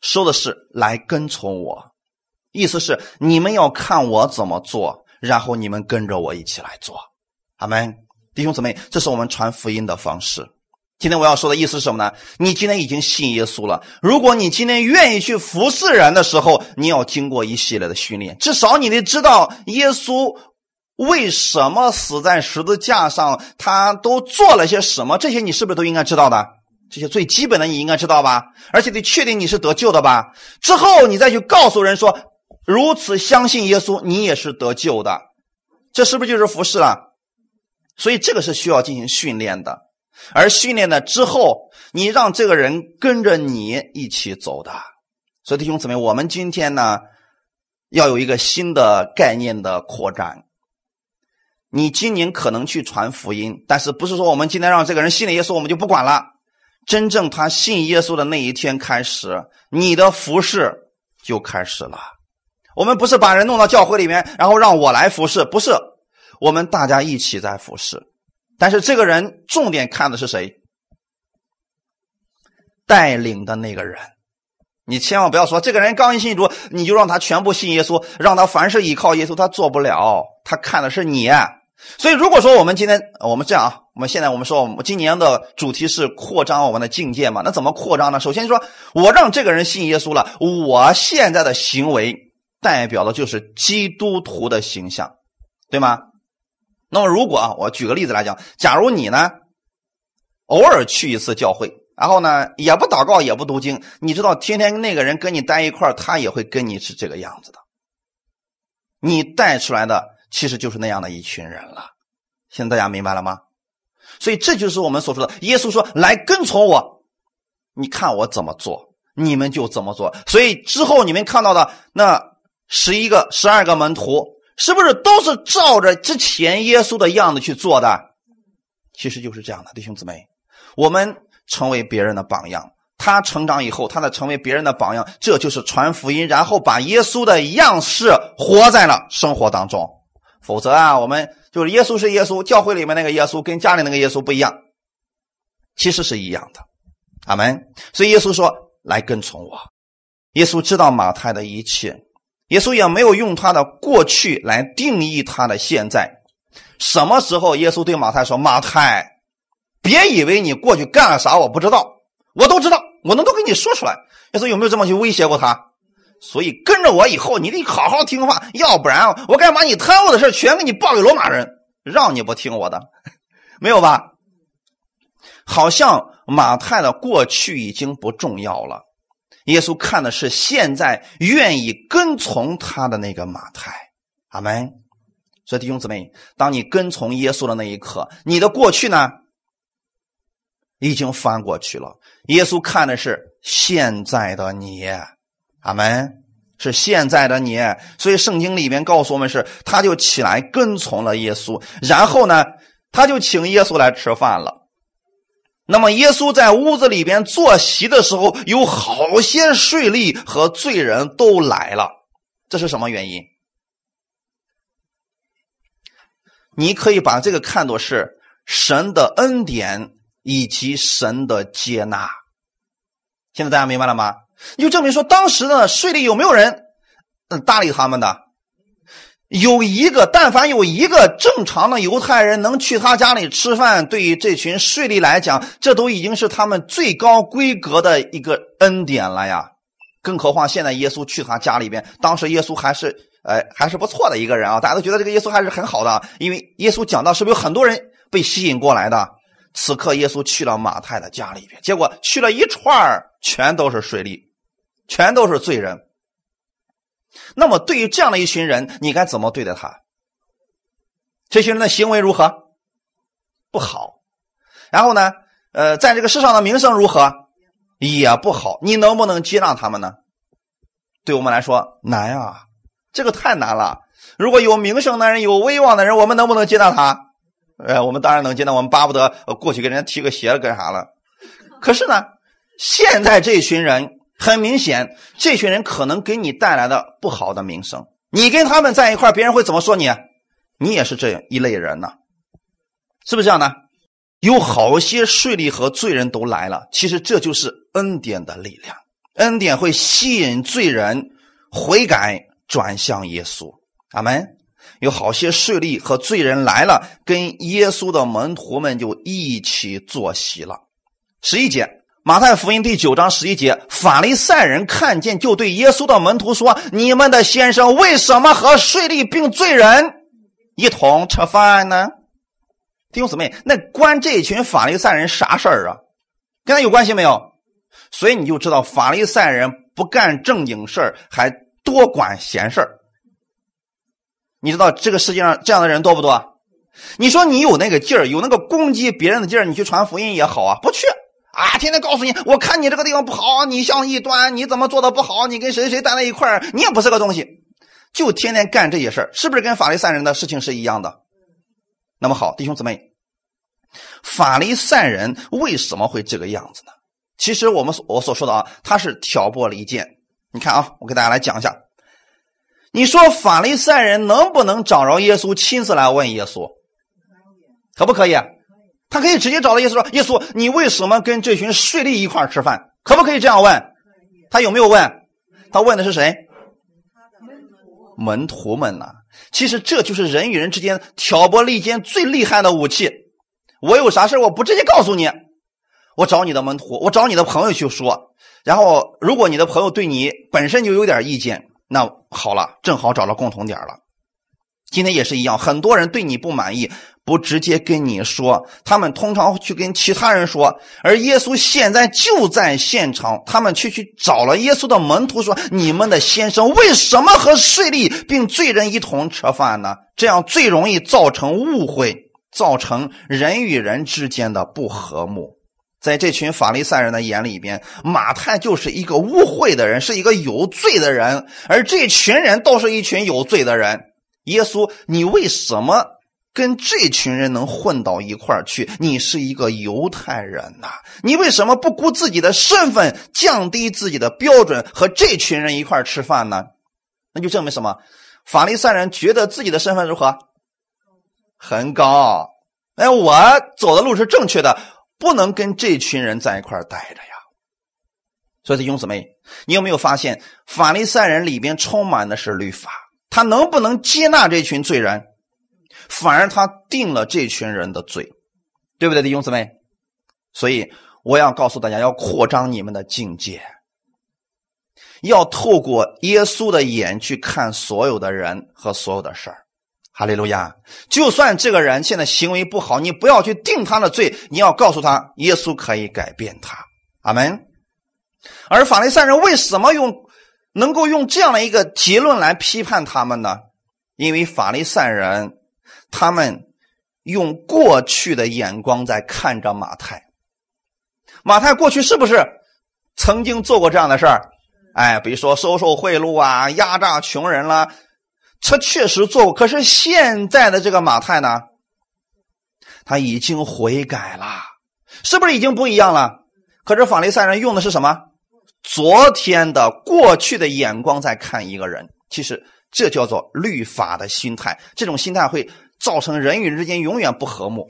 Speaker 1: 说的是来跟从我，意思是你们要看我怎么做，然后你们跟着我一起来做。阿门，弟兄姊妹，这是我们传福音的方式。今天我要说的意思是什么呢？你今天已经信耶稣了。如果你今天愿意去服侍人的时候，你要经过一系列的训练。至少你得知道耶稣为什么死在十字架上，他都做了些什么。这些你是不是都应该知道的？这些最基本的你应该知道吧？而且得确定你是得救的吧？之后你再去告诉人说，如此相信耶稣，你也是得救的。这是不是就是服侍了？所以这个是需要进行训练的。而训练了之后，你让这个人跟着你一起走的。所以弟兄姊妹，我们今天呢，要有一个新的概念的扩展。你今年可能去传福音，但是不是说我们今天让这个人信了耶稣，我们就不管了？真正他信耶稣的那一天开始，你的服侍就开始了。我们不是把人弄到教会里面，然后让我来服侍，不是，我们大家一起在服侍。但是这个人重点看的是谁？带领的那个人，你千万不要说这个人刚一信主，你就让他全部信耶稣，让他凡事依靠耶稣，他做不了。他看的是你。所以如果说我们今天我们这样啊，我们现在我们说我们今年的主题是扩张我们的境界嘛？那怎么扩张呢？首先说，我让这个人信耶稣了，我现在的行为代表的就是基督徒的形象，对吗？那么，如果啊，我举个例子来讲，假如你呢，偶尔去一次教会，然后呢也不祷告也不读经，你知道天天那个人跟你待一块他也会跟你是这个样子的。你带出来的其实就是那样的一群人了。现在大家明白了吗？所以这就是我们所说的，耶稣说：“来跟从我，你看我怎么做，你们就怎么做。”所以之后你们看到的那十一个、十二个门徒，是不是都是照着之前耶稣的样子去做的？其实就是这样的，弟兄姊妹，我们成为别人的榜样，他成长以后，他在成为别人的榜样，这就是传福音，然后把耶稣的样式活在了生活当中。否则啊，我们就是耶稣是耶稣，教会里面那个耶稣跟家里那个耶稣不一样，其实是一样的。阿门。所以耶稣说：“来跟从我。”耶稣知道马太的一切，耶稣也没有用他的过去来定义他的现在。什么时候耶稣对马太说：“马太，别以为你过去干了啥我不知道，我都知道，我能都给你说出来。”耶稣有没有这么去威胁过他？所以跟着我以后，你得好好听话，要不然我该把你贪污的事全给你报给罗马人，让你不听我的，没有吧？好像马太的过去已经不重要了，耶稣看的是现在愿意跟从他的那个马太。阿门。所以弟兄姊妹，当你跟从耶稣的那一刻，你的过去呢，已经翻过去了。耶稣看的是现在的你。阿门，是现在的你，所以圣经里面告诉我们是，他就起来跟从了耶稣，然后呢，他就请耶稣来吃饭了。那么耶稣在屋子里边坐席的时候，有好些税吏和罪人都来了，这是什么原因？你可以把这个看作是神的恩典以及神的接纳。现在大家明白了吗？就证明说，当时的税吏有没有人嗯搭理他们的？有一个，但凡有一个正常的犹太人能去他家里吃饭，对于这群税吏来讲，这都已经是他们最高规格的一个恩典了呀。更何况现在耶稣去他家里边，当时耶稣还是哎还是不错的一个人啊，大家都觉得这个耶稣还是很好的，因为耶稣讲到是不是有很多人被吸引过来的？此刻耶稣去了马太的家里边，结果去了一串全都是税吏。全都是罪人。那么，对于这样的一群人，你该怎么对待他？这群人的行为如何？不好。然后呢？呃，在这个世上的名声如何？也不好。你能不能接纳他们呢？对我们来说难啊，这个太难了。如果有名声的人、有威望的人，我们能不能接纳他？呃，我们当然能接纳。我们巴不得过去给人家提个鞋干啥了。可是呢，现在这群人。很明显，这群人可能给你带来的不好的名声。你跟他们在一块别人会怎么说你？你也是这一类人呢，是不是这样的？有好些税吏和罪人都来了。其实这就是恩典的力量，恩典会吸引罪人悔改转向耶稣。阿门。有好些税吏和罪人来了，跟耶稣的门徒们就一起坐席了。十一节。马太福音第九章十一节，法利赛人看见，就对耶稣的门徒说：“你们的先生为什么和税吏并罪人一同吃饭呢？”弟兄姊妹，那关这群法利赛人啥事儿啊？跟他有关系没有？所以你就知道，法利赛人不干正经事儿，还多管闲事儿。你知道这个世界上这样的人多不多？你说你有那个劲儿，有那个攻击别人的劲儿，你去传福音也好啊，不去。啊！天天告诉你，我看你这个地方不好，你像异端，你怎么做的不好？你跟谁谁待在一块，你也不是个东西，就天天干这些事，是不是跟法利赛人的事情是一样的？那么好，弟兄姊妹，法利赛人为什么会这个样子呢？其实我们所我所说的啊，他是挑拨离间。你看啊，我给大家来讲一下。你说法利赛人能不能找着耶稣，亲自来问耶稣？可不可以？他可以直接找到耶稣说：“耶稣，你为什么跟这群税吏一块吃饭？可不可以这样问？他有没有问？他问的是谁？门徒们呢？其实这就是人与人之间挑拨离间最厉害的武器。我有啥事我不直接告诉你，我找你的门徒，我找你的朋友去说。然后，如果你的朋友对你本身就有点意见，那好了，正好找到共同点了。今天也是一样，很多人对你不满意，不直接跟你说，他们通常去跟其他人说。而耶稣现在就在现场，他们却去找了耶稣的门徒，说：“你们的先生为什么和税吏并罪人一同吃饭呢？这样最容易造成误会，造成人与人之间的不和睦。”在这群法利赛人的眼里边，马太就是一个污秽的人，是一个有罪的人，而这群人都是一群有罪的人。耶稣，你为什么跟这群人能混到一块儿去？你是一个犹太人呐，你为什么不顾自己的身份，降低自己的标准，和这群人一块吃饭呢？那就证明什么？法利赛人觉得自己的身份如何？很高。哎，我走的路是正确的，不能跟这群人在一块待着呀。所以，弟兄姊妹，你有没有发现，法利赛人里边充满的是律法？他能不能接纳这群罪人？反而他定了这群人的罪，对不对，弟兄姊妹？所以我要告诉大家，要扩张你们的境界，要透过耶稣的眼去看所有的人和所有的事儿。哈利路亚！就算这个人现在行为不好，你不要去定他的罪，你要告诉他，耶稣可以改变他。阿门。而法利赛人为什么用？能够用这样的一个结论来批判他们呢？因为法利赛人他们用过去的眼光在看着马太。马太过去是不是曾经做过这样的事儿？哎，比如说收受贿赂啊，压榨穷人啦，他确实做过。可是现在的这个马太呢，他已经悔改了，是不是已经不一样了？可是法利赛人用的是什么？昨天的过去的眼光在看一个人，其实这叫做律法的心态。这种心态会造成人与人之间永远不和睦。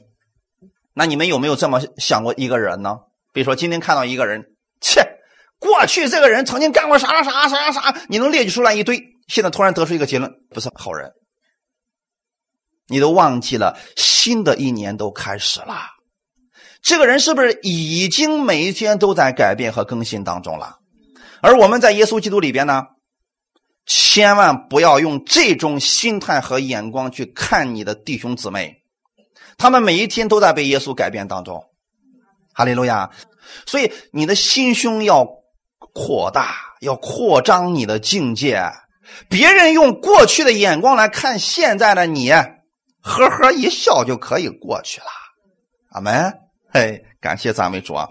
Speaker 1: 那你们有没有这么想过一个人呢？比如说今天看到一个人，切，过去这个人曾经干过啥啥啥啥啥，你能列举出来一堆。现在突然得出一个结论，不是好人，你都忘记了新的一年都开始了。这个人是不是已经每一天都在改变和更新当中了？而我们在耶稣基督里边呢，千万不要用这种心态和眼光去看你的弟兄姊妹，他们每一天都在被耶稣改变当中。哈利路亚！所以你的心胸要扩大，要扩张你的境界。别人用过去的眼光来看现在的你，呵呵一笑就可以过去了。阿门！嘿，感谢赞美主啊！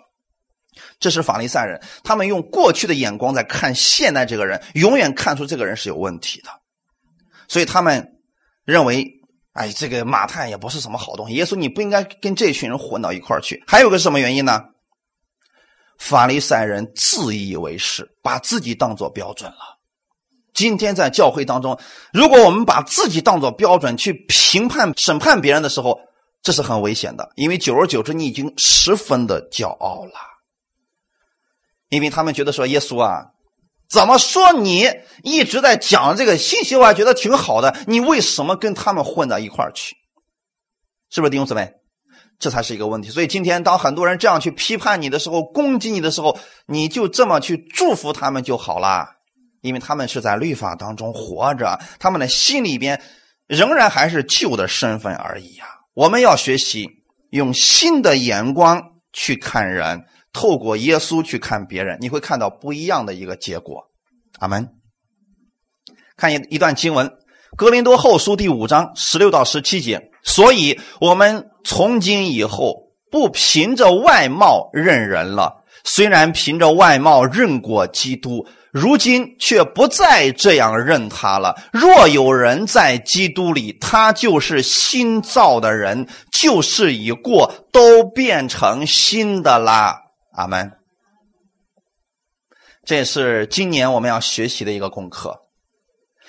Speaker 1: 这是法利赛人，他们用过去的眼光在看现在这个人，永远看出这个人是有问题的，所以他们认为，哎，这个马太也不是什么好东西。耶稣，你不应该跟这群人混到一块儿去。还有个什么原因呢？法利赛人自以为是，把自己当做标准了。今天在教会当中，如果我们把自己当做标准去评判、审判别人的时候，这是很危险的，因为久而久之，你已经十分的骄傲了。因为他们觉得说耶稣啊，怎么说你一直在讲这个信息，我还觉得挺好的，你为什么跟他们混到一块儿去？是不是弟兄姊妹？这才是一个问题。所以今天当很多人这样去批判你的时候，攻击你的时候，你就这么去祝福他们就好了，因为他们是在律法当中活着，他们的心里边仍然还是旧的身份而已呀。我们要学习用新的眼光去看人。透过耶稣去看别人，你会看到不一样的一个结果。阿门。看一一段经文，《格林多后书》第五章十六到十七节。所以，我们从今以后不凭着外貌认人了。虽然凭着外貌认过基督，如今却不再这样认他了。若有人在基督里，他就是新造的人，旧事已过，都变成新的啦。阿门。这也是今年我们要学习的一个功课。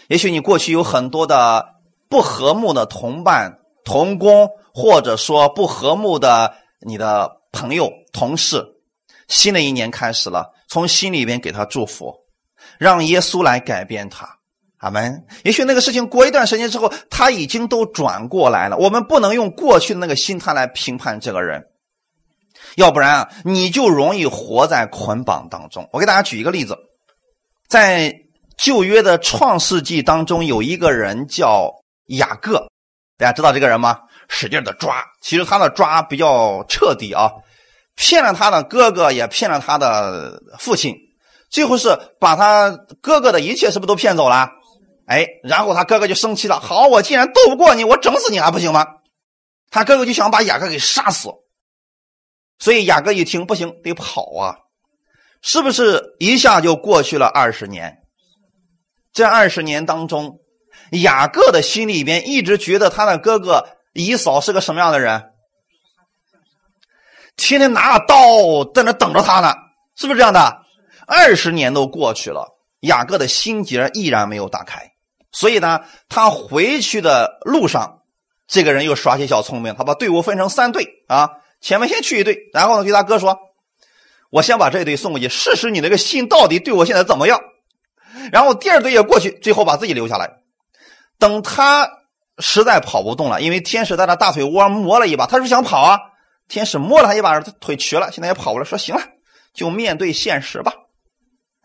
Speaker 1: 也许你过去有很多的不和睦的同伴、同工，或者说不和睦的你的朋友、同事。新的一年开始了，从心里边给他祝福，让耶稣来改变他。阿门。也许那个事情过一段时间之后，他已经都转过来了。我们不能用过去的那个心态来评判这个人。要不然啊，你就容易活在捆绑当中。我给大家举一个例子，在旧约的创世纪当中，有一个人叫雅各，大家知道这个人吗？使劲的抓，其实他的抓比较彻底啊，骗了他的哥哥，也骗了他的父亲，最后是把他哥哥的一切是不是都骗走了？哎，然后他哥哥就生气了。好，我既然斗不过你，我整死你还不行吗？他哥哥就想把雅各给杀死，所以雅各一听不行，得跑啊，是不是一下就过去了二十年？这二十年当中，雅各的心里边一直觉得他的哥哥以扫是个什么样的人？天天拿着刀在那等着他呢，是不是这样的？二十年都过去了，雅各的心结依然没有打开。所以呢，他回去的路上，这个人又耍起小聪明，他把队伍分成三队啊，前面先去一队，然后呢，对他哥说：“我先把这一队送过去，试试你那个心到底对我现在怎么样。”然后第二队也过去，最后把自己留下来。等他实在跑不动了，因为天使在他大腿窝摸了一把，他是想跑啊，天使摸了他一把，他腿瘸了，现在也跑不了，说：“行了，就面对现实吧。”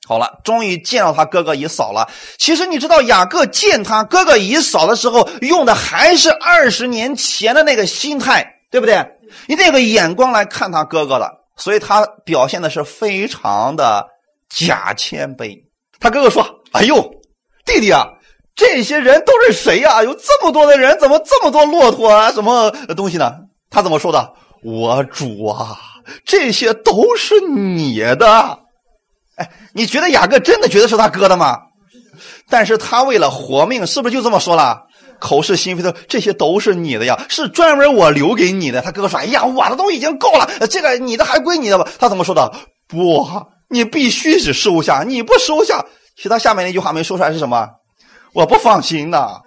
Speaker 1: 好了，终于见到他哥哥以扫了。其实你知道，雅各见他哥哥以扫的时候，用的还是二十年前的那个心态，对不对？你那个眼光来看他哥哥了，所以他表现的是非常的假谦卑。他哥哥说：“哎呦，弟弟啊，这些人都是谁呀？有这么多的人，怎么这么多骆驼啊？什么东西呢？”他怎么说的？我主啊，这些都是你的。哎，你觉得雅各真的觉得是他哥的吗？但是他为了活命，是不是就这么说了？口是心非的，这些都是你的呀，是专门我留给你的。他哥哥说：“哎呀，我的都已经够了，这个你的还归你的吧？”他怎么说的？不，你必须是收下，你不收下，其他下面那句话没说出来是什么？我不放心呐。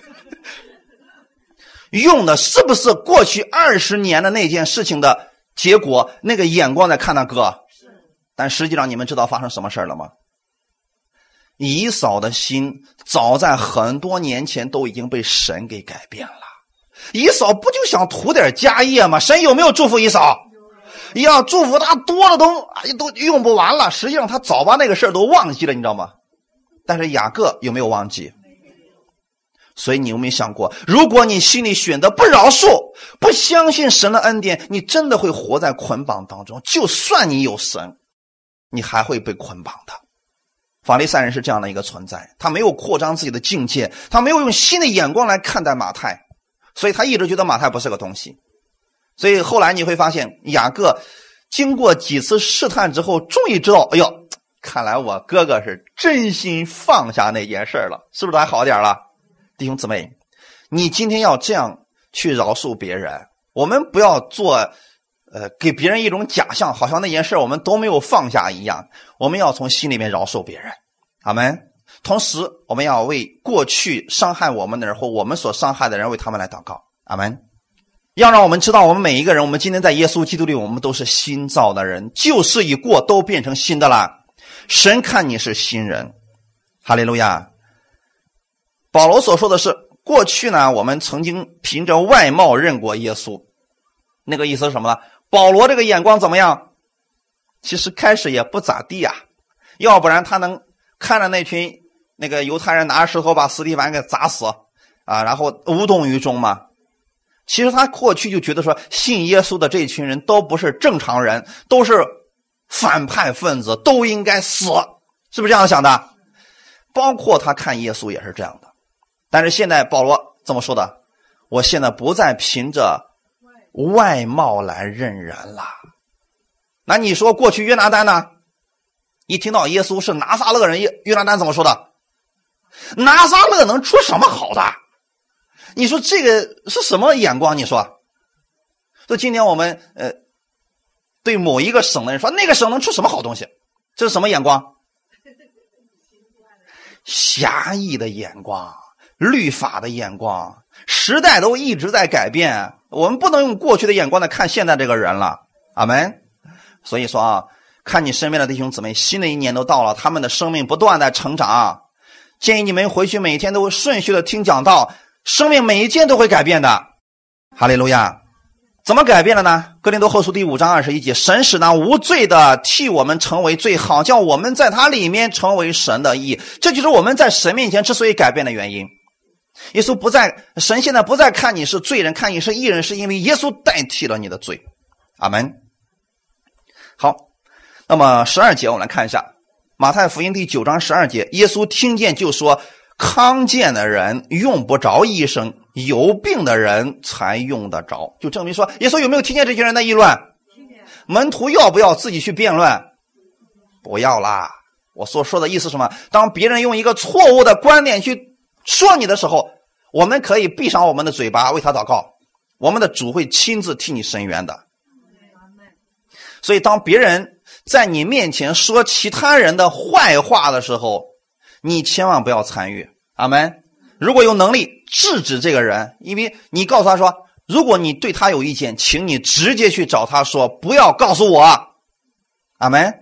Speaker 1: 用的是不是过去二十年的那件事情的结果？那个眼光在看他哥。但实际上，你们知道发生什么事了吗？以扫的心早在很多年前都已经被神给改变了。以扫不就想图点家业吗？神有没有祝福以扫？呀，祝福他多了都哎都用不完了。实际上，他早把那个事都忘记了，你知道吗？但是雅各有没有忘记？所以你有没有想过，如果你心里选择不饶恕、不相信神的恩典，你真的会活在捆绑当中。就算你有神。你还会被捆绑的。法利赛人是这样的一个存在，他没有扩张自己的境界，他没有用新的眼光来看待马太，所以他一直觉得马太不是个东西。所以后来你会发现，雅各经过几次试探之后，终于知道，哎呦，看来我哥哥是真心放下那件事了，是不是还好点了？弟兄姊妹，你今天要这样去饶恕别人，我们不要做。呃，给别人一种假象，好像那件事我们都没有放下一样。我们要从心里面饶恕别人，阿门。同时，我们要为过去伤害我们的人或我们所伤害的人为他们来祷告，阿门。要让我们知道，我们每一个人，我们今天在耶稣基督里，我们都是新造的人，旧事已过，都变成新的了。神看你是新人，哈利路亚。保罗所说的是，过去呢，我们曾经凭着外貌认过耶稣，那个意思是什么呢？保罗这个眼光怎么样？其实开始也不咋地呀，要不然他能看着那群那个犹太人拿着石头把斯蒂凡给砸死啊，然后无动于衷吗？其实他过去就觉得说，信耶稣的这群人都不是正常人，都是反派分子，都应该死，是不是这样想的？包括他看耶稣也是这样的。但是现在保罗怎么说的？我现在不再凭着。外貌来认人了，那你说过去约拿丹呢？一听到耶稣是拿撒勒人，约约拿丹怎么说的？拿撒勒能出什么好的？你说这个是什么眼光？你说，就今天我们呃，对某一个省的人说，那个省能出什么好东西？这是什么眼光？狭义的眼光，律法的眼光，时代都一直在改变。我们不能用过去的眼光来看现在这个人了，阿门。所以说啊，看你身边的弟兄姊妹，新的一年都到了，他们的生命不断在成长。建议你们回去每天都会顺序的听讲道，生命每一件都会改变的。哈利路亚！怎么改变了呢？哥林多后书第五章二十一节：神使那无罪的替我们成为罪，好叫我们在他里面成为神的义。这就是我们在神面前之所以改变的原因。耶稣不再，神现在不再看你是罪人，看你是义人，是因为耶稣代替了你的罪。阿门。好，那么十二节我们来看一下，马太福音第九章十二节，耶稣听见就说：“康健的人用不着医生，有病的人才用得着。”就证明说，耶稣有没有听见这些人的议论？门徒要不要自己去辩论？不要啦。我所说的意思是什么？当别人用一个错误的观点去说你的时候，我们可以闭上我们的嘴巴为他祷告，我们的主会亲自替你伸冤的。所以，当别人在你面前说其他人的坏话的时候，你千万不要参与。阿门。如果有能力制止这个人，因为你告诉他说，如果你对他有意见，请你直接去找他说，不要告诉我。阿门。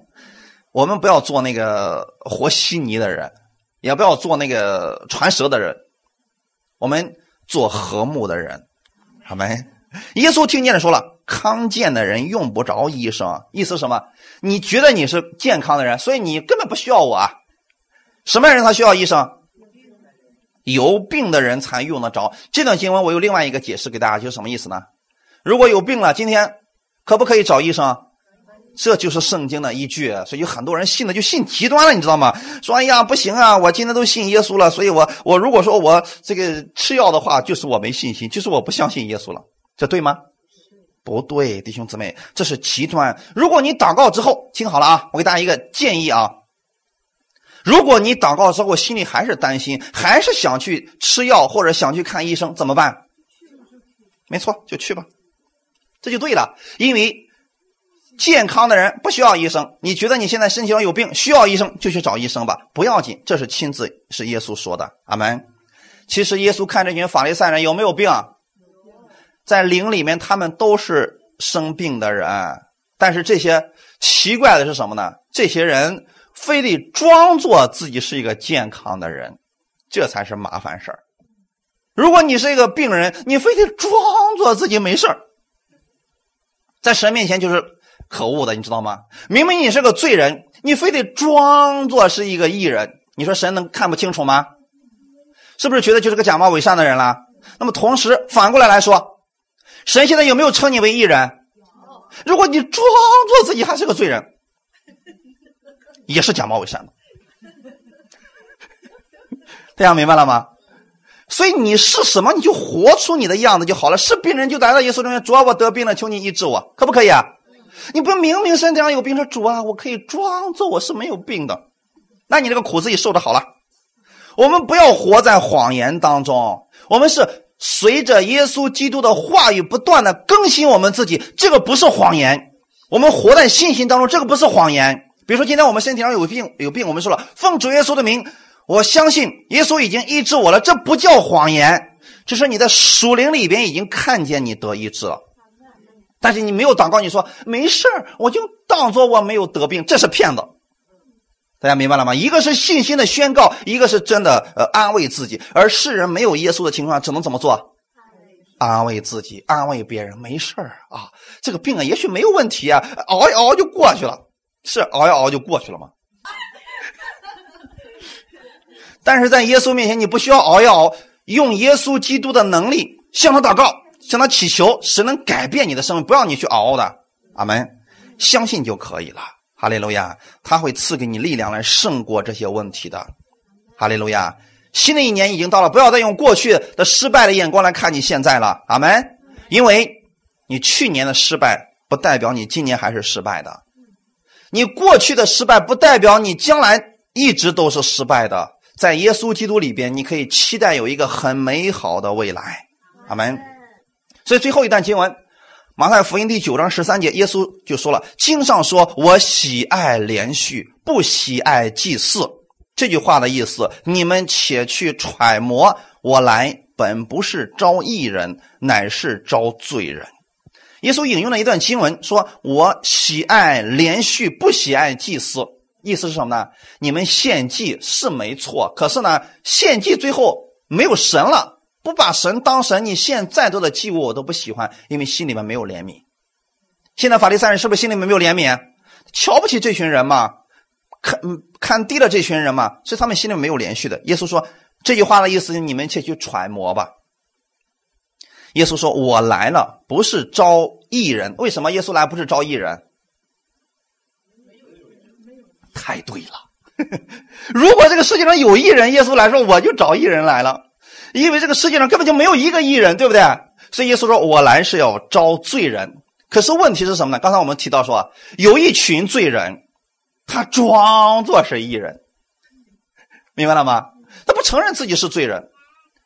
Speaker 1: 我们不要做那个和稀泥的人，也不要做那个传舌的人，我们做和睦的人。阿门。耶稣听见了，说了。康健的人用不着医生，意思什么？你觉得你是健康的人，所以你根本不需要我。啊什么人他需要医生？有病的人才用得着。这段经文我有另外一个解释给大家，就是什么意思呢？如果有病了，今天可不可以找医生？这就是圣经的依据。所以有很多人信的就信极端了，你知道吗？说哎呀不行啊，我今天都信耶稣了，所以我我如果说我这个吃药的话，就是我没信心，就是我不相信耶稣了，这对吗？不对，弟兄姊妹，这是极端。如果你祷告之后，听好了啊，我给大家一个建议啊。如果你祷告之后心里还是担心，还是想去吃药或者想去看医生，怎么办？没错，就去吧，这就对了。因为健康的人不需要医生，你觉得你现在身体上有病需要医生，就去找医生吧，不要紧。这是亲自是耶稣说的，阿门。其实耶稣看这群法利赛人有没有病啊？在灵里面，他们都是生病的人，但是这些奇怪的是什么呢？这些人非得装作自己是一个健康的人，这才是麻烦事儿。如果你是一个病人，你非得装作自己没事儿，在神面前就是可恶的，你知道吗？明明你是个罪人，你非得装作是一个义人，你说神能看不清楚吗？是不是觉得就是个假冒伪善的人了？那么同时反过来来说。神现在有没有称你为艺人？如果你装作自己还是个罪人，也是假冒伪善的。大家明白了吗？所以你是什么，你就活出你的样子就好了。是病人就来到耶稣中间，主啊，我得病了，求你医治我，可不可以啊？你不明明身体上有病，说主啊，我可以装作我是没有病的，那你这个苦自己受着好了。我们不要活在谎言当中，我们是。随着耶稣基督的话语不断的更新我们自己，这个不是谎言。我们活在信心当中，这个不是谎言。比如说，今天我们身体上有病，有病，我们说了，奉主耶稣的名，我相信耶稣已经医治我了，这不叫谎言，这是你的属灵里边已经看见你得医治了。但是你没有祷告，你说没事我就当做我没有得病，这是骗子。大家明白了吗？一个是信心的宣告，一个是真的呃安慰自己。而世人没有耶稣的情况下，只能怎么做？安慰自己，安慰别人，没事儿啊，这个病啊，也许没有问题啊，熬一熬就过去了，是熬一熬就过去了吗？但是在耶稣面前，你不需要熬一熬，用耶稣基督的能力向他祷告，向他祈求，是能改变你的生命，不让你去熬的。阿门，相信就可以了。哈利路亚，他会赐给你力量来胜过这些问题的。哈利路亚，新的一年已经到了，不要再用过去的失败的眼光来看你现在了。阿门。因为你去年的失败不代表你今年还是失败的，你过去的失败不代表你将来一直都是失败的。在耶稣基督里边，你可以期待有一个很美好的未来。阿门。所以最后一段经文。马太福音第九章十三节，耶稣就说了：“经上说，我喜爱连续，不喜爱祭祀。”这句话的意思，你们且去揣摩。我来本不是招义人，乃是招罪人。耶稣引用了一段经文，说：“我喜爱连续，不喜爱祭祀。”意思是什么呢？你们献祭是没错，可是呢，献祭最后没有神了。不把神当神，你献再多的祭物我都不喜欢，因为心里面没有怜悯。现在法利赛人是不是心里面没有怜悯？瞧不起这群人嘛，看看低了这群人嘛，所以他们心里没有连续的。耶稣说：“这句话的意思，你们且去揣摩吧。耶稣说：“我来了，不是招义人。为什么耶稣来不是招义人？太对了。如果这个世界上有义人，耶稣来说我就找义人来了。因为这个世界上根本就没有一个艺人，对不对？所以耶稣说我来是要招罪人。可是问题是什么呢？刚才我们提到说，有一群罪人，他装作是艺人，明白了吗？他不承认自己是罪人。”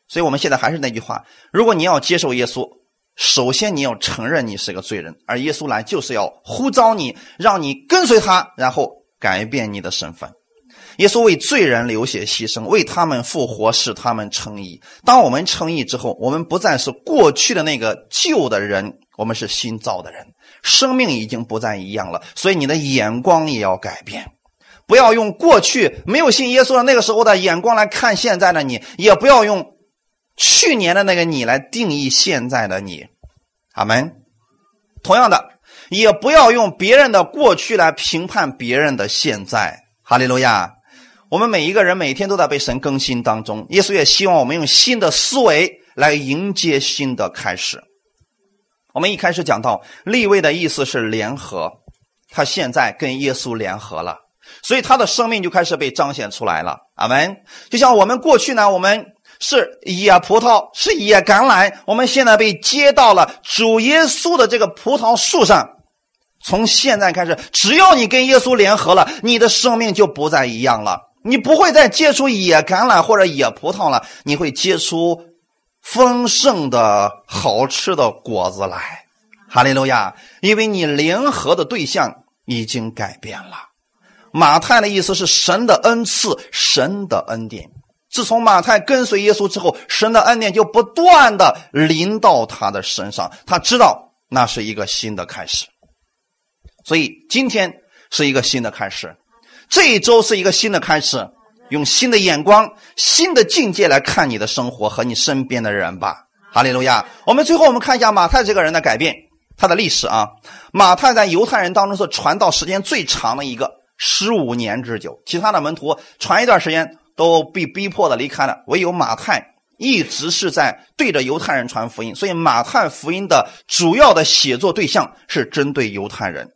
Speaker 1: 所以我们现在还是那句话：如果你要接受耶稣，首先你要承认你是个罪人，而耶稣来就是要呼召你，让你跟随他，然后改变你的身份。耶稣为罪人流血牺牲，为他们复活，使他们称义。当我们称义之后，我们不再是过去的那个旧的人，我们是新造的人，生命已经不再一样了。所以你的眼光也要改变，不要用过去没有信耶稣的那个时候的眼光来看现在的你，也不要用。去年的那个你来定义现在的你，阿门。同样的，也不要用别人的过去来评判别人的现在。哈利路亚！我们每一个人每天都在被神更新当中，耶稣也希望我们用新的思维来迎接新的开始。我们一开始讲到立位的意思是联合，他现在跟耶稣联合了，所以他的生命就开始被彰显出来了。阿门。就像我们过去呢，我们。是野葡萄，是野橄榄。我们现在被接到了主耶稣的这个葡萄树上。从现在开始，只要你跟耶稣联合了，你的生命就不再一样了。你不会再结出野橄榄或者野葡萄了，你会结出丰盛的好吃的果子来。哈利路亚！因为你联合的对象已经改变了。马太的意思是神的恩赐，神的恩典。自从马太跟随耶稣之后，神的恩典就不断的临到他的身上。他知道那是一个新的开始，所以今天是一个新的开始，这一周是一个新的开始。用新的眼光、新的境界来看你的生活和你身边的人吧。哈利路亚！我们最后我们看一下马太这个人的改变，他的历史啊。马太在犹太人当中是传道时间最长的一个，十五年之久。其他的门徒传一段时间。都被逼迫的离开了，唯有马太一直是在对着犹太人传福音，所以马太福音的主要的写作对象是针对犹太人。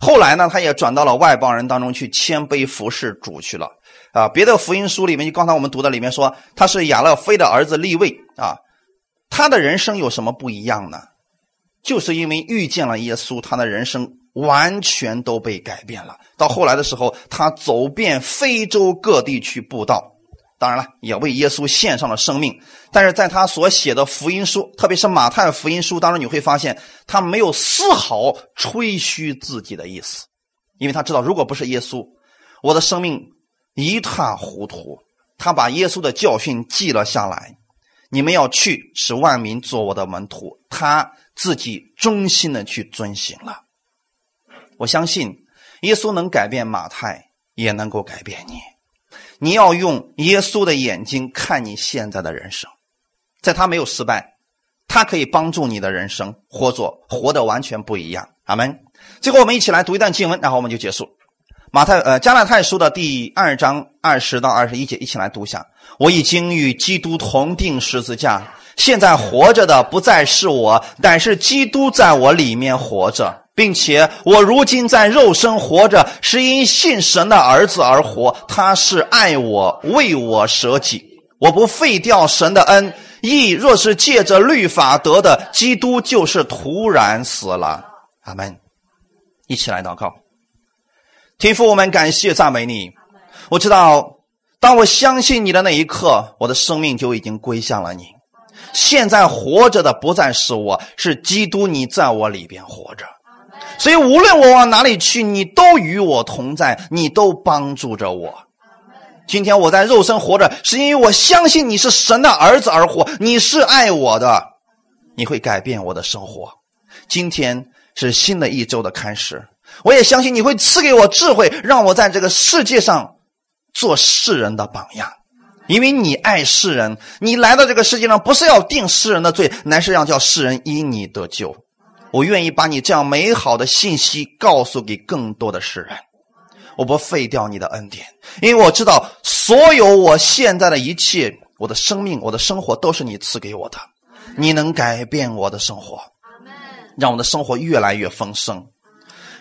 Speaker 1: 后来呢，他也转到了外邦人当中去谦卑服侍主去了。啊，别的福音书里面，就刚才我们读的里面说他是亚勒菲的儿子利位啊，他的人生有什么不一样呢？就是因为遇见了耶稣，他的人生。完全都被改变了。到后来的时候，他走遍非洲各地去布道，当然了，也为耶稣献上了生命。但是在他所写的福音书，特别是马太福音书当中，你会发现他没有丝毫吹嘘自己的意思，因为他知道，如果不是耶稣，我的生命一塌糊涂。他把耶稣的教训记了下来，你们要去使万民做我的门徒，他自己忠心的去遵行了。我相信耶稣能改变马太，也能够改变你。你要用耶稣的眼睛看你现在的人生，在他没有失败，他可以帮助你的人生活着活得完全不一样。阿门。最后，我们一起来读一段经文，然后我们就结束。马太呃加拉太书的第二章二十到二十一节，一起来读一下。我已经与基督同定十字架，现在活着的不再是我，但是基督在我里面活着。并且我如今在肉身活着，是因信神的儿子而活。他是爱我，为我舍己。我不废掉神的恩义。若是借着律法得的，基督就是突然死了。阿门。一起来祷告，天父，我们感谢赞美你。我知道，当我相信你的那一刻，我的生命就已经归向了你。现在活着的不再是我，是基督，你在我里边活着。所以，无论我往哪里去，你都与我同在，你都帮助着我。今天我在肉身活着，是因为我相信你是神的儿子而活。你是爱我的，你会改变我的生活。今天是新的一周的开始，我也相信你会赐给我智慧，让我在这个世界上做世人的榜样。因为你爱世人，你来到这个世界上不是要定世人的罪，乃是要叫世人因你得救。我愿意把你这样美好的信息告诉给更多的世人。我不废掉你的恩典，因为我知道所有我现在的一切，我的生命、我的生活都是你赐给我的。你能改变我的生活，让我的生活越来越丰盛，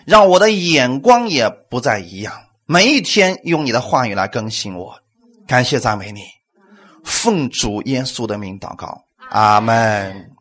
Speaker 1: 让我的眼光也不再一样。每一天用你的话语来更新我，感谢赞美你，奉主耶稣的名祷告，阿门。